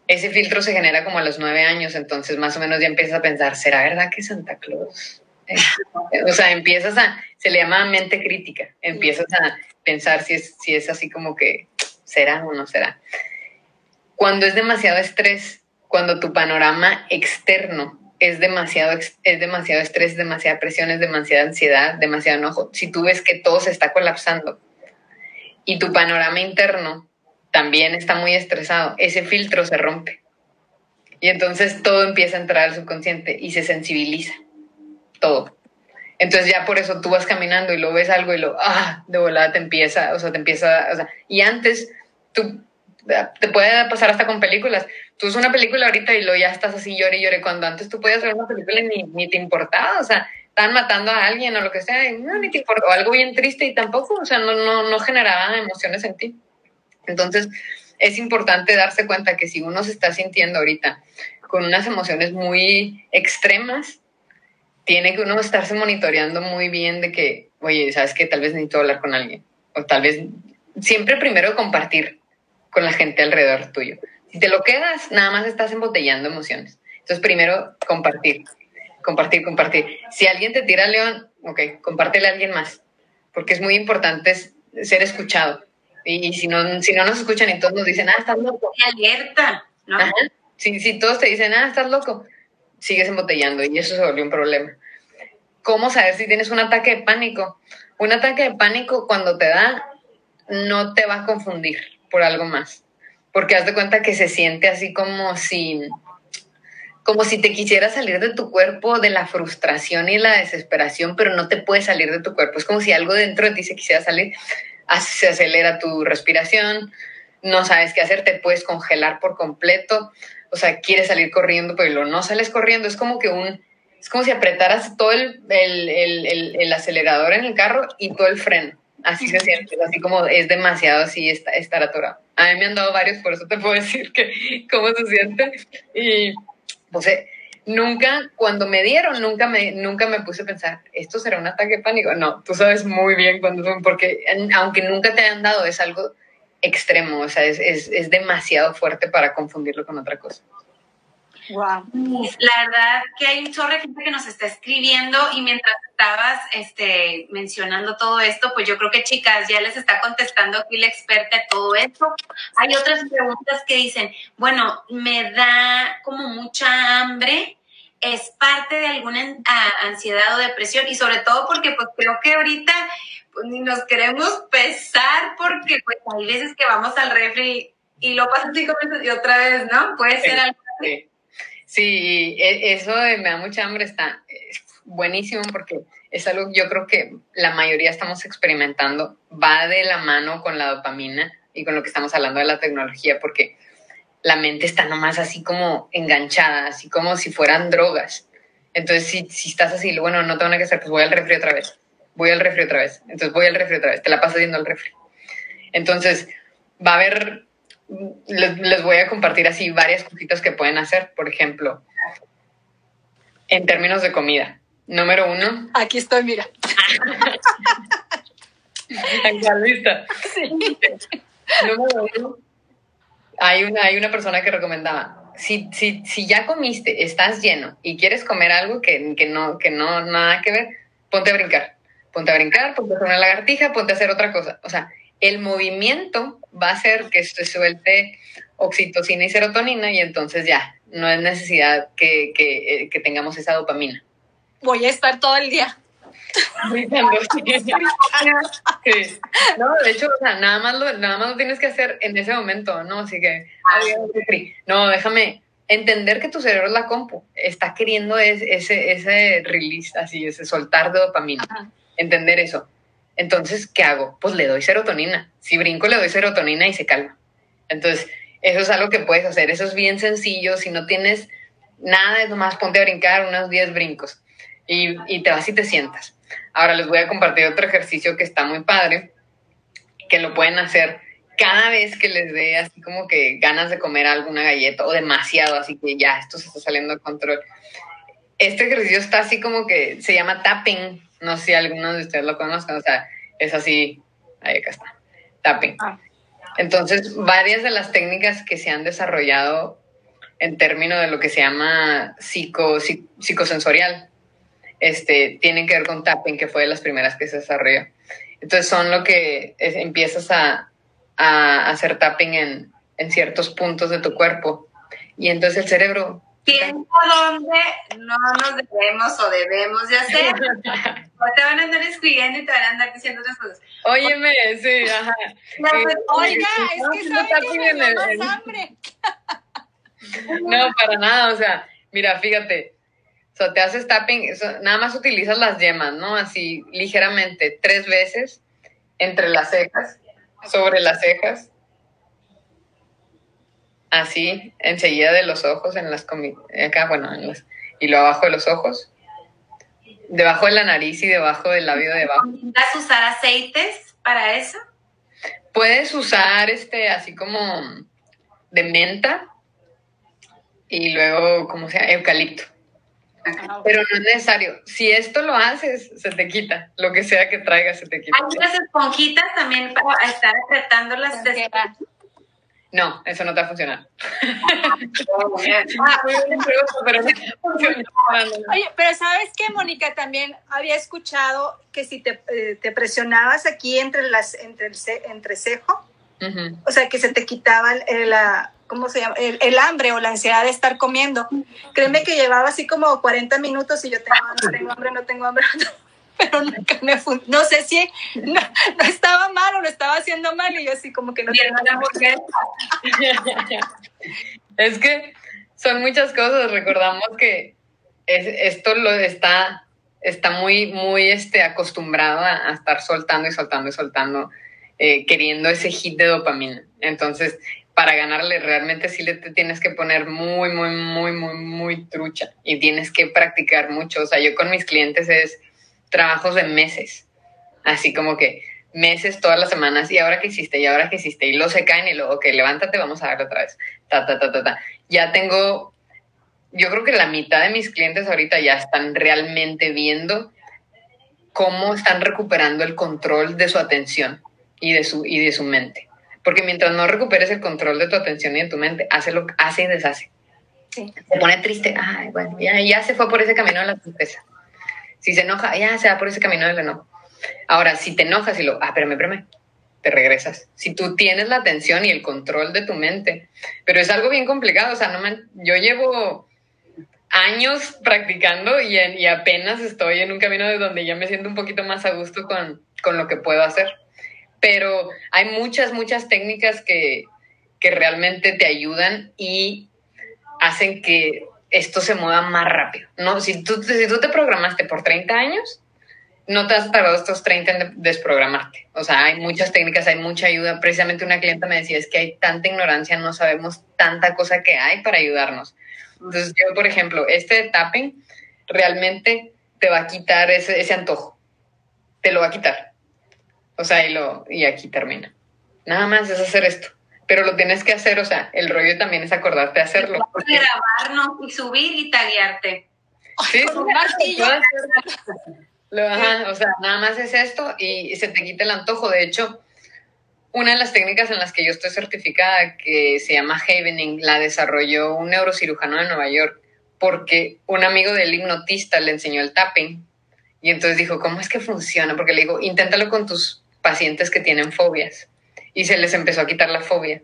ese filtro se genera como a los nueve años, entonces más o menos ya empiezas a pensar, ¿será verdad que Santa Claus? o sea, empiezas a, se le llama mente crítica, empiezas a pensar si es, si es así como que será o no será. Cuando es demasiado estrés, cuando tu panorama externo es demasiado, es demasiado estrés, demasiada presión, es demasiada ansiedad, demasiado enojo, si tú ves que todo se está colapsando y tu panorama interno también está muy estresado, ese filtro se rompe. Y entonces todo empieza a entrar al subconsciente y se sensibiliza. Todo. Entonces ya por eso tú vas caminando y lo ves algo y lo, ah, de volada te empieza, o sea, te empieza, o sea, y antes tú, te puede pasar hasta con películas. Tú ves una película ahorita y lo ya estás así llore y llore, cuando antes tú podías ver una película y ni, ni te importaba, o sea, estaban matando a alguien o lo que sea, y no, ni te importaba, o algo bien triste y tampoco, o sea, no, no, no generaba emociones en ti. Entonces, es importante darse cuenta que si uno se está sintiendo ahorita con unas emociones muy extremas, tiene que uno estarse monitoreando muy bien de que, oye, sabes que tal vez necesito hablar con alguien. O tal vez siempre primero compartir con la gente alrededor tuyo. Si te lo quedas, nada más estás embotellando emociones. Entonces, primero compartir, compartir, compartir. Si alguien te tira león, ok, compártele a alguien más, porque es muy importante ser escuchado. Y si no, si no nos escuchan y todos nos dicen, ah, estás loco. alerta, ¿no? Si, si todos te dicen, ah, estás loco, sigues embotellando y eso se volvió un problema. ¿Cómo saber si tienes un ataque de pánico? un ataque de pánico cuando te da, no te va a confundir por algo más. Porque haz de cuenta que se siente así como si, como si te quisiera salir de tu cuerpo de la frustración y la desesperación, pero no te puede salir de tu cuerpo. Es como si algo dentro de ti se quisiera salir. Se acelera tu respiración, no sabes qué hacer, te puedes congelar por completo. O sea, quieres salir corriendo, pero no sales corriendo. Es como que un, es como si apretaras todo el, el, el, el acelerador en el carro y todo el freno. Así se siente, así como es demasiado así estar atorado. A mí me han dado varios, por eso te puedo decir que cómo se siente. Y, no sé, nunca, cuando me dieron, nunca me, nunca me puse a pensar, ¿esto será un ataque de pánico? No, tú sabes muy bien cuando son, porque aunque nunca te hayan dado, es algo extremo, o sea, es, es, es demasiado fuerte para confundirlo con otra cosa. Wow. La verdad que hay un chorro de gente que nos está escribiendo y mientras estabas este, mencionando todo esto, pues yo creo que chicas ya les está contestando aquí la experta de todo esto. Hay otras preguntas que dicen, bueno, me da como mucha hambre, es parte de alguna ansiedad o depresión y sobre todo porque pues creo que ahorita pues, ni nos queremos pesar porque pues hay veces que vamos al refri y lo pasas cinco minutos y otra vez, ¿no? Puede ser algo así. Sí, e, eso de me da mucha hambre está buenísimo porque es algo que yo creo que la mayoría estamos experimentando, va de la mano con la dopamina y con lo que estamos hablando de la tecnología, porque la mente está nomás así como enganchada, así como si fueran drogas. Entonces, si, si estás así, bueno, no tengo nada que hacer, pues voy al refri otra vez, voy al refri otra vez, entonces voy al refri otra vez, te la pasas yendo al refri. Entonces, va a haber les, voy a compartir así varias cositas que pueden hacer. Por ejemplo, en términos de comida. Número uno. Aquí estoy, mira. lista. Número uno. Hay una, hay una persona que recomendaba, si, si, si ya comiste, estás lleno y quieres comer algo que, que, no, que no nada que ver, ponte a brincar. Ponte a brincar, ponte a hacer una lagartija, ponte a hacer otra cosa. O sea, el movimiento va a hacer que se suelte oxitocina y serotonina y entonces ya, no es necesidad que, que, que tengamos esa dopamina. Voy a estar todo el día. No, de hecho, o sea, nada más, lo, nada más lo tienes que hacer en ese momento, ¿no? Así que, no, déjame entender que tu cerebro es la compu, está queriendo ese, ese, ese release, así, ese soltar de dopamina, entender eso. Entonces, ¿qué hago? Pues le doy serotonina. Si brinco, le doy serotonina y se calma. Entonces, eso es algo que puedes hacer. Eso es bien sencillo. Si no tienes nada, es nomás ponte a brincar unos 10 brincos y, y te vas y te sientas. Ahora les voy a compartir otro ejercicio que está muy padre, que lo pueden hacer cada vez que les dé así como que ganas de comer alguna galleta o demasiado, así que ya esto se está saliendo de control. Este ejercicio está así como que se llama tapping, no sé si alguno de ustedes lo conozcan, o sea, es así, ahí acá está, tapping. Ah. Entonces, varias de las técnicas que se han desarrollado en términos de lo que se llama psico, psicosensorial, este, tienen que ver con tapping, que fue de las primeras que se desarrolló. Entonces, son lo que empiezas a, a, hacer tapping en, en ciertos puntos de tu cuerpo. Y entonces el cerebro tiempo donde no nos debemos o debemos de hacer. O te van a andar escribiendo y te van a andar diciendo otras cosas. Óyeme, sí, ajá. Pues, oiga, es que sabe que me da más hambre. No, para nada, o sea, mira, fíjate, sea, te haces tapping, nada más utilizas las yemas, ¿no? Así ligeramente, tres veces entre las cejas, sobre las cejas, así, enseguida de los ojos, en las acá, bueno, en las, y lo abajo de los ojos, debajo de la nariz y debajo del labio de abajo. ¿Vas usar aceites para eso? Puedes usar este, así como de menta y luego, como sea, eucalipto. Ah, Pero no es necesario. Si esto lo haces, se te quita. Lo que sea que traigas, se te quita. Hay unas esponjitas también para estar apretando las no, eso no te va a funcionar. Oye, pero ¿sabes qué, Mónica? También había escuchado que si te, eh, te presionabas aquí entre las entre el entrecejo, o sea, que se te quitaba el, la, ¿cómo se llama? El, hambre o la ansiedad de estar comiendo. Créeme que llevaba así como 40 minutos y yo tengo, no tengo hambre, no tengo hambre. pero nunca me fue. No sé si no, estaba mal o lo estaba haciendo mal y yo así como que no tenía Es que son muchas cosas. Recordamos que esto lo está, está muy, muy este, acostumbrado a, estar soltando y soltando y soltando, eh, queriendo ese hit de dopamina. Entonces, para ganarle realmente sí le tienes que poner muy, muy, muy, muy, muy trucha y tienes que practicar mucho. O sea, yo con mis clientes es trabajos de meses, así como que meses todas las semanas y ahora que hiciste y ahora que hiciste y lo se caen y luego, ok, levántate, vamos a darle otra vez. Ta, ta, ta, ta, ta. Ya tengo, yo creo que la mitad de mis clientes ahorita ya están realmente viendo cómo están recuperando el control de su atención y de su, y de su mente. Porque mientras no recuperes el control de tu atención y de tu mente, hace lo hace y deshace. Sí. Se pone triste, ay, bueno, ya, ya se fue por ese camino de la tristeza. Si se enoja, ya se va por ese camino del enojo. Ahora, si te enojas y lo, ah, espérame, espérame, te regresas. Si tú tienes la atención y el control de tu mente, pero es algo bien complicado, o sea, no me, yo llevo años practicando y, y, apenas estoy en un camino de donde ya me siento un poquito más a gusto con, con lo que puedo hacer pero hay muchas, muchas técnicas que, que realmente te ayudan y hacen que esto se mueva más rápido. ¿no? Si, tú, si tú te programaste por 30 años, no te has tardado estos 30 en desprogramarte. O sea, hay muchas técnicas, hay mucha ayuda. Precisamente una clienta me decía, es que hay tanta ignorancia, no sabemos tanta cosa que hay para ayudarnos. Entonces, yo, por ejemplo, este tapping realmente te va a quitar ese, ese antojo. Te lo va a quitar. O sea, y, lo, y aquí termina. Nada más es hacer esto. Pero lo tienes que hacer, o sea, el rollo también es acordarte de hacerlo. Porque... Grabarnos y subir y taguearte. Sí, o sea, nada más es esto y se te quita el antojo. De hecho, una de las técnicas en las que yo estoy certificada, que se llama Havening, la desarrolló un neurocirujano de Nueva York, porque un amigo del hipnotista le enseñó el tapping. Y entonces dijo, ¿cómo es que funciona? Porque le digo, inténtalo con tus pacientes que tienen fobias y se les empezó a quitar la fobia.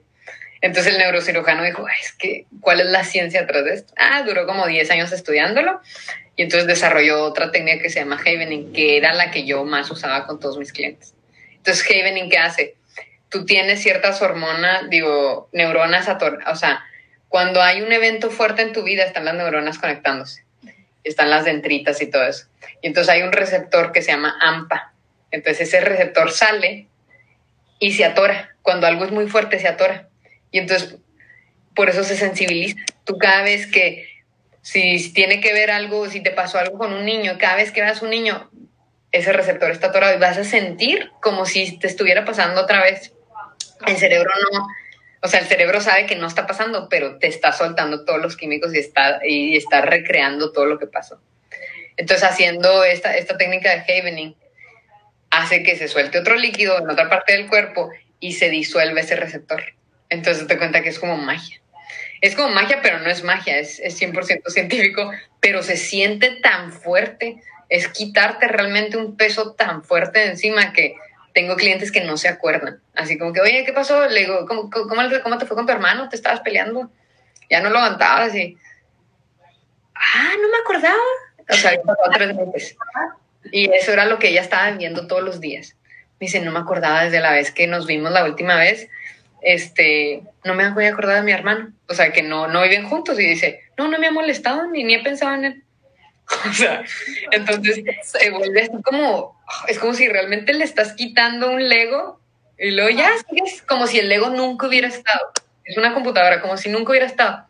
Entonces el neurocirujano dijo, es que, ¿cuál es la ciencia atrás de esto? Ah, duró como 10 años estudiándolo y entonces desarrolló otra técnica que se llama Havening, que era la que yo más usaba con todos mis clientes. Entonces, Havening, ¿qué hace? Tú tienes ciertas hormonas, digo, neuronas, o sea, cuando hay un evento fuerte en tu vida, están las neuronas conectándose, están las dendritas y todo eso. Y entonces hay un receptor que se llama AMPA, entonces ese receptor sale y se atora. Cuando algo es muy fuerte, se atora. Y entonces por eso se sensibiliza. Tú cada vez que, si tiene que ver algo, si te pasó algo con un niño, cada vez que veas un niño, ese receptor está atorado y vas a sentir como si te estuviera pasando otra vez. El cerebro no, o sea, el cerebro sabe que no está pasando, pero te está soltando todos los químicos y está, y está recreando todo lo que pasó. Entonces, haciendo esta, esta técnica de havening, hace que se suelte otro líquido en otra parte del cuerpo y se disuelve ese receptor. Entonces te cuenta que es como magia. Es como magia, pero no es magia, es, es 100% científico, pero se siente tan fuerte, es quitarte realmente un peso tan fuerte de encima que tengo clientes que no se acuerdan. Así como que, oye, ¿qué pasó? Le ¿cómo, cómo, cómo te fue con tu hermano? ¿Te estabas peleando? Ya no lo aguantabas y... Ah, no me acordaba. O sea, tres meses. Y eso era lo que ella estaba viendo todos los días. Me dice, no me acordaba desde la vez que nos vimos la última vez, este, no me había acordado de mi hermano. O sea, que no, no viven juntos. Y dice, no, no me ha molestado ni, ni he pensado en él. o sea, entonces se vuelve así como, es como si realmente le estás quitando un Lego y luego ya es como si el Lego nunca hubiera estado. Es una computadora, como si nunca hubiera estado.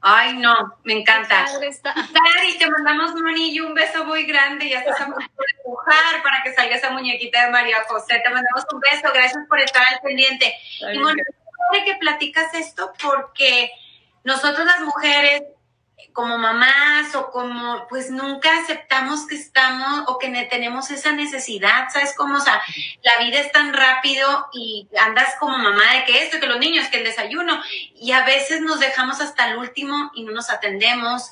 Ay, no, me encanta. Dari, te mandamos un anillo, un beso muy grande. Ya estás a punto de empujar para que salga esa muñequita de María José. Te mandamos un beso. Gracias por estar al pendiente. y bueno, que platicas esto porque nosotros las mujeres como mamás o como, pues nunca aceptamos que estamos o que tenemos esa necesidad, ¿sabes cómo? O sea, la vida es tan rápido y andas como mamá de que esto, que los niños, que el desayuno, y a veces nos dejamos hasta el último y no nos atendemos.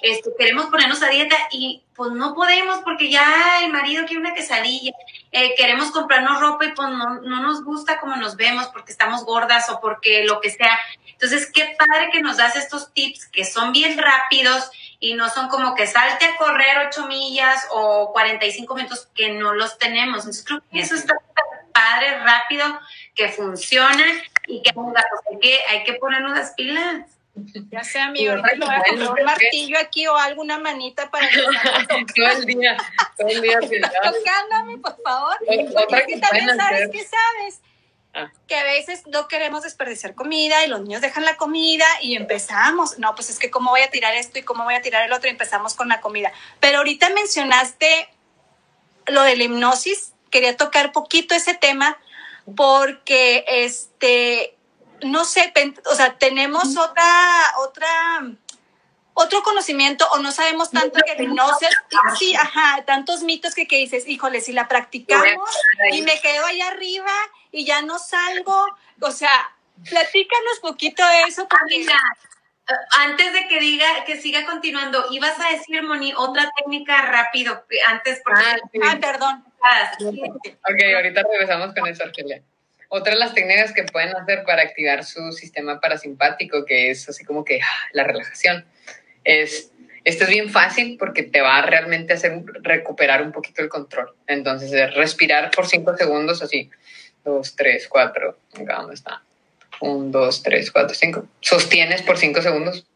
Este, queremos ponernos a dieta y pues no podemos porque ya el marido quiere una quesadilla, eh, queremos comprarnos ropa y pues no, no nos gusta como nos vemos porque estamos gordas o porque lo que sea. Entonces, qué padre que nos das estos tips que son bien rápidos y no son como que salte a correr 8 millas o 45 minutos que no los tenemos. Entonces creo que eso está padre, rápido, que funciona y que, que hay que ponernos las pilas. Ya sea mi ahorita un martillo aquí o alguna manita para que todo el día, todo el día. Tocándome, por favor. Porque que también sabes que sabes ah. que a veces no queremos desperdiciar comida y los niños dejan la comida y empezamos, no, pues es que cómo voy a tirar esto y cómo voy a tirar el otro y empezamos con la comida. Pero ahorita mencionaste lo de la hipnosis, quería tocar poquito ese tema porque este no sé, o sea, tenemos otra, otra, otro conocimiento o no sabemos tanto que no sé, sí, ajá, tantos mitos que, que dices, híjole, si la practicamos y me quedo ahí arriba y ya no salgo, o sea, platícanos poquito de eso. Porque... antes de que diga, que siga continuando, ibas a decir, Moni, otra técnica rápido, antes, porque... Ah, ah perdón. Ok, ahorita regresamos con eso, Argelia. Otra de las técnicas que pueden hacer para activar su sistema parasimpático, que es así como que ah, la relajación, es, esto es bien fácil porque te va a realmente hacer recuperar un poquito el control. Entonces, es respirar por cinco segundos, así, dos, tres, cuatro, ¿dónde está? Un, dos, tres, cuatro, cinco. Sostienes por cinco segundos.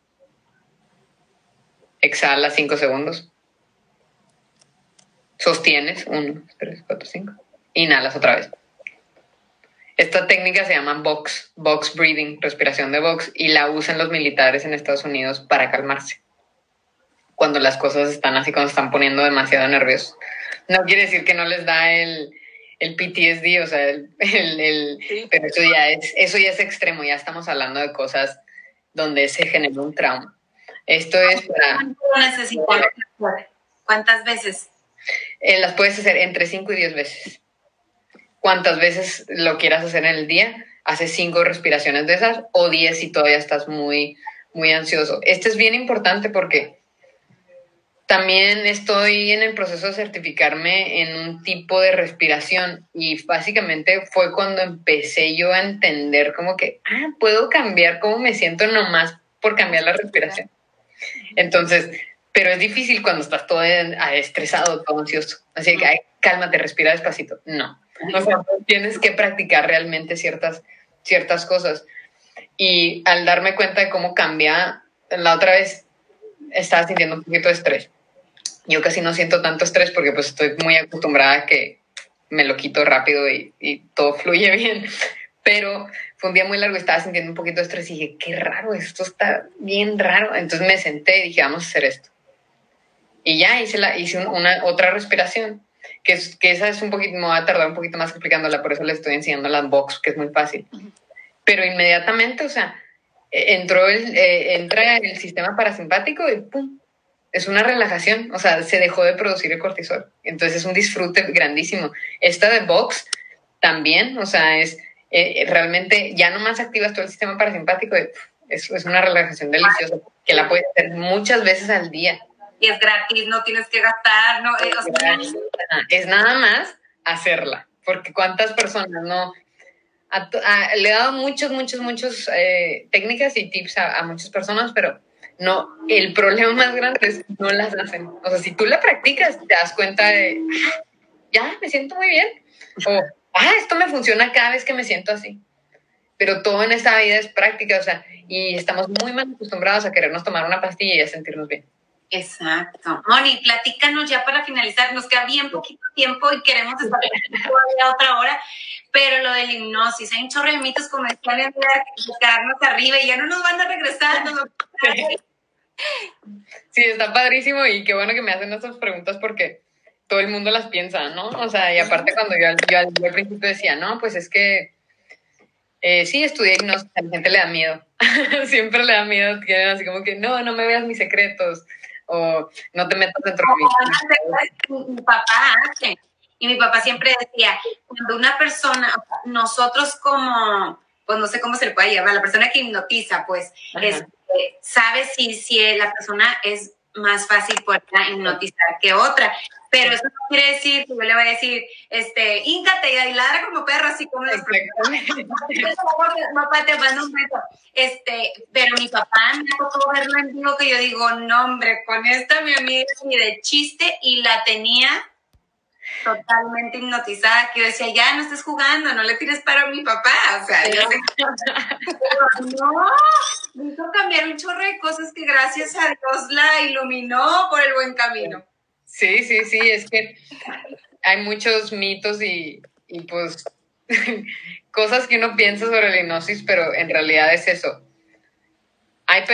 Exhala cinco segundos. Sostienes, uno, tres, cuatro, cinco. Inhalas otra vez. Esta técnica se llama box, box breathing, respiración de box, y la usan los militares en Estados Unidos para calmarse. Cuando las cosas están así, cuando están poniendo demasiado nerviosos. No quiere decir que no les da el, el PTSD, o sea, el, el, pero eso ya, es, eso ya es extremo, ya estamos hablando de cosas donde se genera un trauma. Esto es para... ¿Cuántas veces? Eh, las puedes hacer entre 5 y 10 veces cuántas veces lo quieras hacer en el día, haces cinco respiraciones de esas o diez si todavía estás muy, muy ansioso. Este es bien importante porque también estoy en el proceso de certificarme en un tipo de respiración y básicamente fue cuando empecé yo a entender como que, ah, puedo cambiar cómo me siento nomás por cambiar la respiración. Entonces, pero es difícil cuando estás todo estresado, todo ansioso. Así que, cálmate, respira despacito. No, o sea, tienes que practicar realmente ciertas, ciertas cosas. Y al darme cuenta de cómo cambia, la otra vez estaba sintiendo un poquito de estrés. Yo casi no siento tanto estrés porque pues estoy muy acostumbrada a que me lo quito rápido y, y todo fluye bien. Pero fue un día muy largo y estaba sintiendo un poquito de estrés y dije, qué raro, esto está bien raro. Entonces me senté y dije, vamos a hacer esto. Y ya hice, la, hice una, otra respiración que, que esa es un poquito, me va a tardar un poquito más explicándola, por eso le estoy enseñando las box, que es muy fácil. Pero inmediatamente, o sea, e, entró el, eh, entra el sistema parasimpático y ¡pum! Es una relajación, o sea, se dejó de producir el cortisol. Entonces es un disfrute grandísimo. Esta de box también, o sea, es eh, realmente ya nomás activas todo el sistema parasimpático, es, es una relajación deliciosa que la puedes hacer muchas veces al día y es gratis, no tienes que gastar, no, eh, es nada más hacerla, porque cuántas personas no le he dado muchos, muchos, muchos eh, técnicas y tips a, muchas personas, pero no, el problema más grande es que no las hacen. O sea, si tú la practicas, te das cuenta de, ah, ya, me siento muy bien. O, ah, esto me funciona cada vez que me siento así. Pero todo en esta vida es práctica, o sea, y estamos muy mal acostumbrados a querernos tomar una pastilla y a sentirnos bien. Exacto. Moni, platícanos ya para finalizar, nos queda bien poquito tiempo y queremos estar todavía otra hora, pero lo del hipnosis, hay un chorro de mitos como decían quedarnos arriba y ya no nos van a regresar. Sí, está padrísimo y qué bueno que me hacen estas preguntas porque todo el mundo las piensa, ¿no? O sea, y aparte cuando yo, yo, al principio decía, no, pues es que eh, sí, estudié hipnosis, a la gente le da miedo, siempre le da miedo, así como que, no, no me veas mis secretos, o no te metas dentro de mí. Mi papá hace. Y mi papá siempre decía, cuando una persona, nosotros como, pues no sé cómo se le puede llamar, la persona que hipnotiza, pues, es, sabe si, si la persona es más fácil poder hipnotizar que otra. Pero eso no quiere decir que yo le voy a decir, este, íncate y ladra como perro, así como los Papá, te mando un beso. Este, pero mi papá me tocó verlo en vivo que yo digo, no, hombre, con esta mi amiga ni de chiste y la tenía totalmente hipnotizada, que yo decía, ya no estés jugando, no le tires para a mi papá, o sea, yo no, me hizo cambiar un chorro de cosas que gracias a Dios la iluminó por el buen camino. Sí, sí, sí, es que hay muchos mitos y, y pues cosas que uno piensa sobre la hipnosis, pero en realidad es eso. Hay,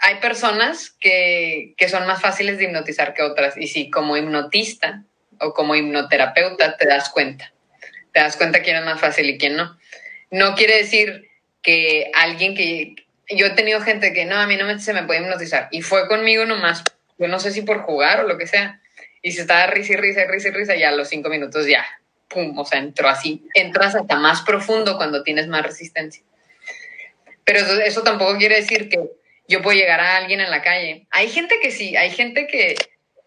hay personas que, que son más fáciles de hipnotizar que otras y sí, como hipnotista, o como hipnoterapeuta te das cuenta. Te das cuenta quién es más fácil y quién no. No quiere decir que alguien que... Yo he tenido gente que no, a mí no se me puede hipnotizar. Y fue conmigo nomás, yo no sé si por jugar o lo que sea. Y se estaba risa y risa y risa y risa, ya a los cinco minutos ya, pum, o sea, entró así. Entras hasta más profundo cuando tienes más resistencia. Pero eso, eso tampoco quiere decir que yo puedo llegar a alguien en la calle. Hay gente que sí, hay gente que,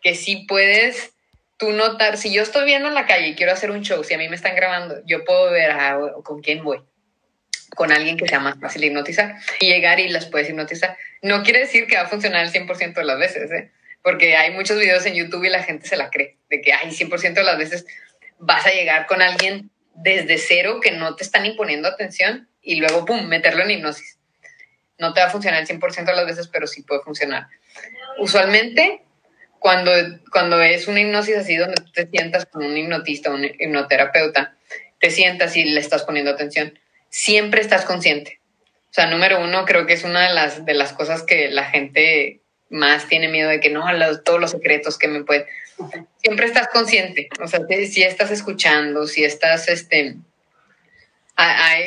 que sí puedes tú notar, si yo estoy viendo en la calle y quiero hacer un show, si a mí me están grabando, yo puedo ver con quién voy, con alguien que sea más fácil hipnotizar y llegar y las puedes hipnotizar. No quiere decir que va a funcionar el 100% de las veces, ¿eh? porque hay muchos videos en YouTube y la gente se la cree, de que hay 100% de las veces vas a llegar con alguien desde cero que no te están imponiendo atención y luego, ¡pum!, meterlo en hipnosis. No te va a funcionar el 100% de las veces, pero sí puede funcionar. Usualmente cuando, cuando es una hipnosis así donde te sientas con un hipnotista, un hipnoterapeuta, te sientas y le estás poniendo atención, siempre estás consciente. O sea, número uno, creo que es una de las, de las cosas que la gente más tiene miedo de que no, todos los secretos que me pueden. Siempre estás consciente. O sea, si estás escuchando, si estás, este,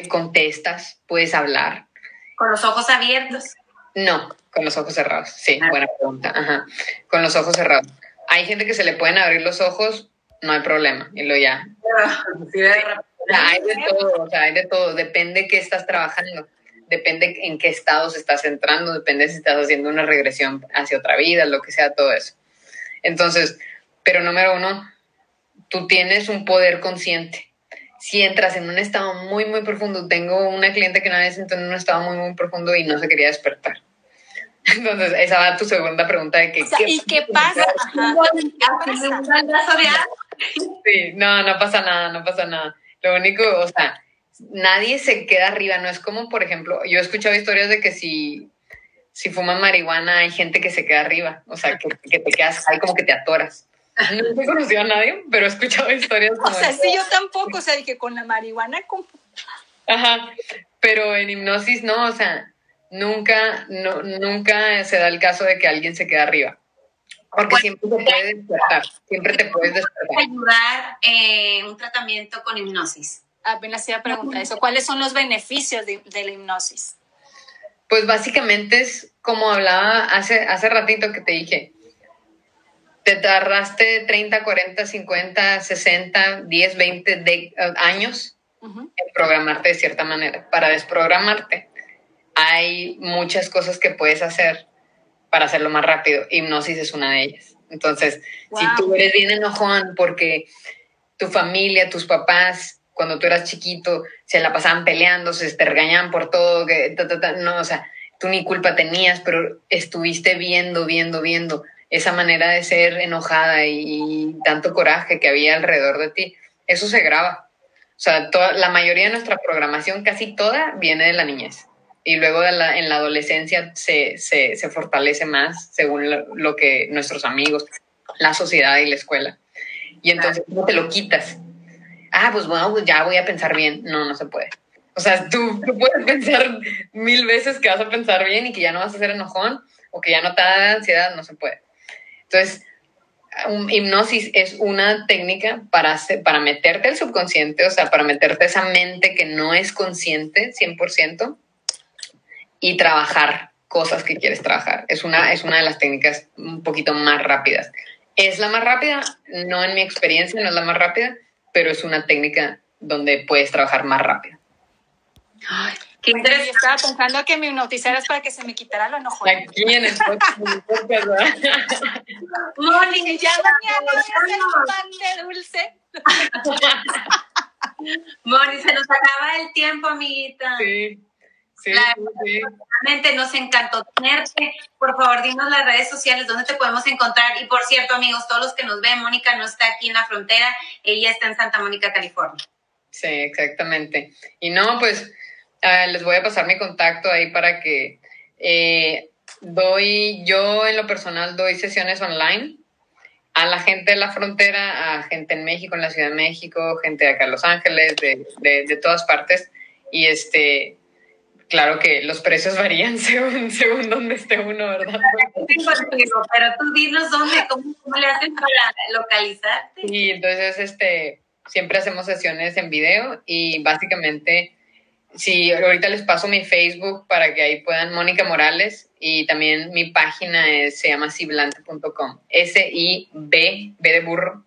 contestas, puedes hablar. Con los ojos abiertos. No, con los ojos cerrados. Sí, ah. buena pregunta. Ajá. Con los ojos cerrados. Hay gente que se le pueden abrir los ojos, no hay problema. Y lo ya. hay de todo, o sea, hay de todo. Depende qué estás trabajando. Depende en qué estados estás entrando. Depende si estás haciendo una regresión hacia otra vida, lo que sea, todo eso. Entonces, pero número uno, tú tienes un poder consciente si entras en un estado muy, muy profundo, tengo una cliente que una vez entró en un estado muy, muy profundo y no se quería despertar. Entonces, esa va tu segunda pregunta de que, ¿y qué pasa? Sí, no, no pasa nada, no pasa nada. Lo único, o sea, nadie se queda arriba, no es como, por ejemplo, yo he escuchado historias de que si, si fuman marihuana hay gente que se queda arriba, o sea, que, que te quedas ahí como que te atoras. No he conocido a nadie, pero he escuchado historias. o sea, sí, yo tampoco, o sea, que con la marihuana. Ajá, pero en hipnosis no, o sea, nunca, no, nunca se da el caso de que alguien se quede arriba. Porque siempre te puedes despertar, siempre te puedes despertar. Ayudar en un tratamiento con hipnosis. Apenas iba a preguntar eso. ¿Cuáles son los beneficios de, de, la hipnosis? Pues básicamente es como hablaba hace, hace ratito que te dije, te tardaste 30, 40, 50, 60, 10, 20 de, años en programarte de cierta manera. Para desprogramarte, hay muchas cosas que puedes hacer para hacerlo más rápido. Hipnosis es una de ellas. Entonces, si tú eres bien enojón porque tu familia, tus papás, cuando tú eras chiquito, se la pasaban peleando, se te regañaban por todo, que, no, o sea, tú ni culpa tenías, pero estuviste viendo, viendo, viendo esa manera de ser enojada y, tanto coraje que había alrededor de ti, eso se graba. O sea, toda, la mayoría de nuestra programación, casi toda, viene de la niñez. Y luego de la, en la adolescencia se, se, se fortalece más según lo, que nuestros amigos, la sociedad y la escuela. Y entonces no te lo quitas. Ah, pues bueno, pues ya voy a pensar bien. No, no se puede. O sea, tú, tú, puedes pensar mil veces que vas a pensar bien y que ya no vas a ser enojón o que ya no te da ansiedad, no se puede. Entonces, hipnosis es una técnica para, para meterte al subconsciente, o sea, para meterte esa mente que no es consciente 100% y trabajar cosas que quieres trabajar. Es una, es una de las técnicas un poquito más rápidas. ¿Es la más rápida? No en mi experiencia, no es la más rápida, pero es una técnica donde puedes trabajar más rápido. Qué interesante. Yo estaba pensando que me hipnotizaras para que se me quitara lo enojo. Aquí en el podcast, Moni, ya mañana hacer un pan de dulce. Moni, se nos acaba el tiempo, amiguita. Sí. Sí, sí. nos encantó tenerte. Por favor, dinos las redes sociales donde te podemos encontrar. Y por cierto, amigos, todos los que nos ven, Mónica no está aquí en la frontera, ella está en Santa Mónica, California. Sí, exactamente. Y no, pues ah, les voy a pasar mi contacto ahí para que eh, doy, yo en lo personal doy sesiones online a la gente de la frontera, a gente en México, en la Ciudad de México, gente de acá en Los Ángeles, de, de, de todas partes. Y este, claro que los precios varían según, según dónde esté uno, ¿verdad? Pero tú dinos dónde, cómo, cómo le hacen para localizarte. Y entonces, este, siempre hacemos sesiones en video y básicamente, si ahorita les paso mi Facebook para que ahí puedan, Mónica Morales, y también mi página es, se llama siblante.com, S-I-B, B de burro,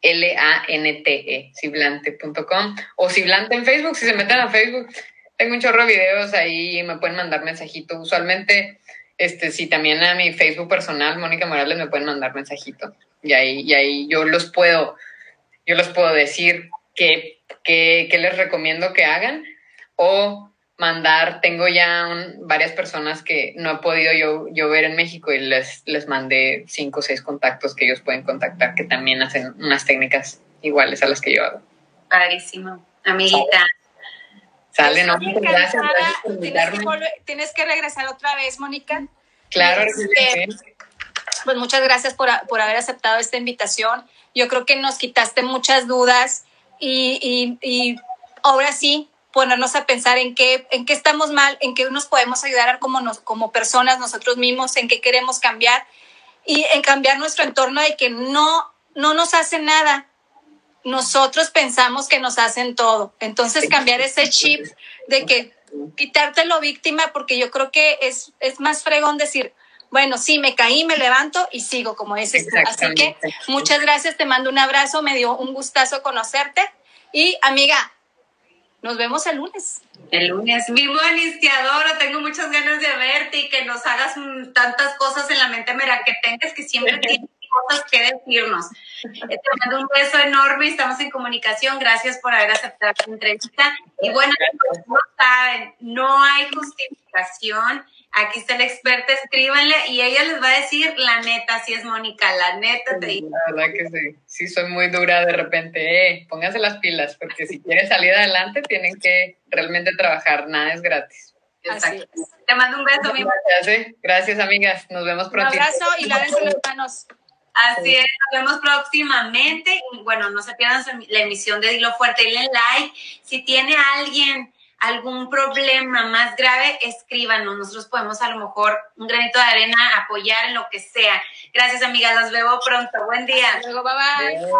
L-A-N-T-E, siblante.com, o siblante en Facebook, si se meten a Facebook, tengo un chorro de videos ahí me pueden mandar mensajito. Usualmente, este, sí, también a mi Facebook personal, Mónica Morales, me pueden mandar mensajito. Y ahí, y ahí yo los puedo yo les puedo decir qué, les recomiendo que hagan o mandar, tengo ya varias personas que no he podido yo, yo ver en México y les, les mandé cinco o seis contactos que ellos pueden contactar que también hacen unas técnicas iguales a las que yo hago. Padrísimo, amiguita. Sale, no, gracias, por ¿Tienes que, regresar otra vez, Mónica. Claro, este, Pues muchas gracias por, por haber aceptado esta invitación yo creo que nos quitaste muchas dudas y, y, ahora sí ponernos a pensar en qué, en qué estamos mal, en qué nos podemos ayudar como, nos, como personas nosotros mismos, en qué queremos cambiar y en cambiar nuestro entorno de que no, no nos hace nada. Nosotros pensamos que nos hacen todo. Entonces cambiar ese chip de que quitarte lo víctima, porque yo creo que es, es más fregón decir, bueno, sí, me caí, me levanto y sigo, como dices tú. Así que muchas gracias, te mando un abrazo, me dio un gustazo conocerte. Y amiga, nos vemos el lunes. El lunes. Mi Monis, te adoro, tengo muchas ganas de verte y que nos hagas tantas cosas en la mente, mira, que tengas que siempre tienes cosas que decirnos. Eh, te mando un beso enorme, estamos en comunicación, gracias por haber aceptado la entrevista. Y bueno, no saben, no hay justificación Aquí está la experta, escríbanle y ella les va a decir la neta, si es Mónica, la neta te digo. La verdad que sí, sí soy muy dura de repente, eh, pónganse las pilas, porque si quieren salir adelante tienen que realmente trabajar, nada es gratis. Exacto. Te mando un beso, mi Gracias, eh. Gracias, amigas. Nos vemos pronto. Un abrazo y lávense las manos. Así es, nos vemos próximamente. Y bueno, no se pierdan la emisión de Dilo Fuerte, denle like. Si tiene alguien algún problema más grave, escríbanos. Nosotros podemos a lo mejor un granito de arena apoyar en lo que sea. Gracias, amiga. Los veo pronto. Buen día. Luego, bye bye.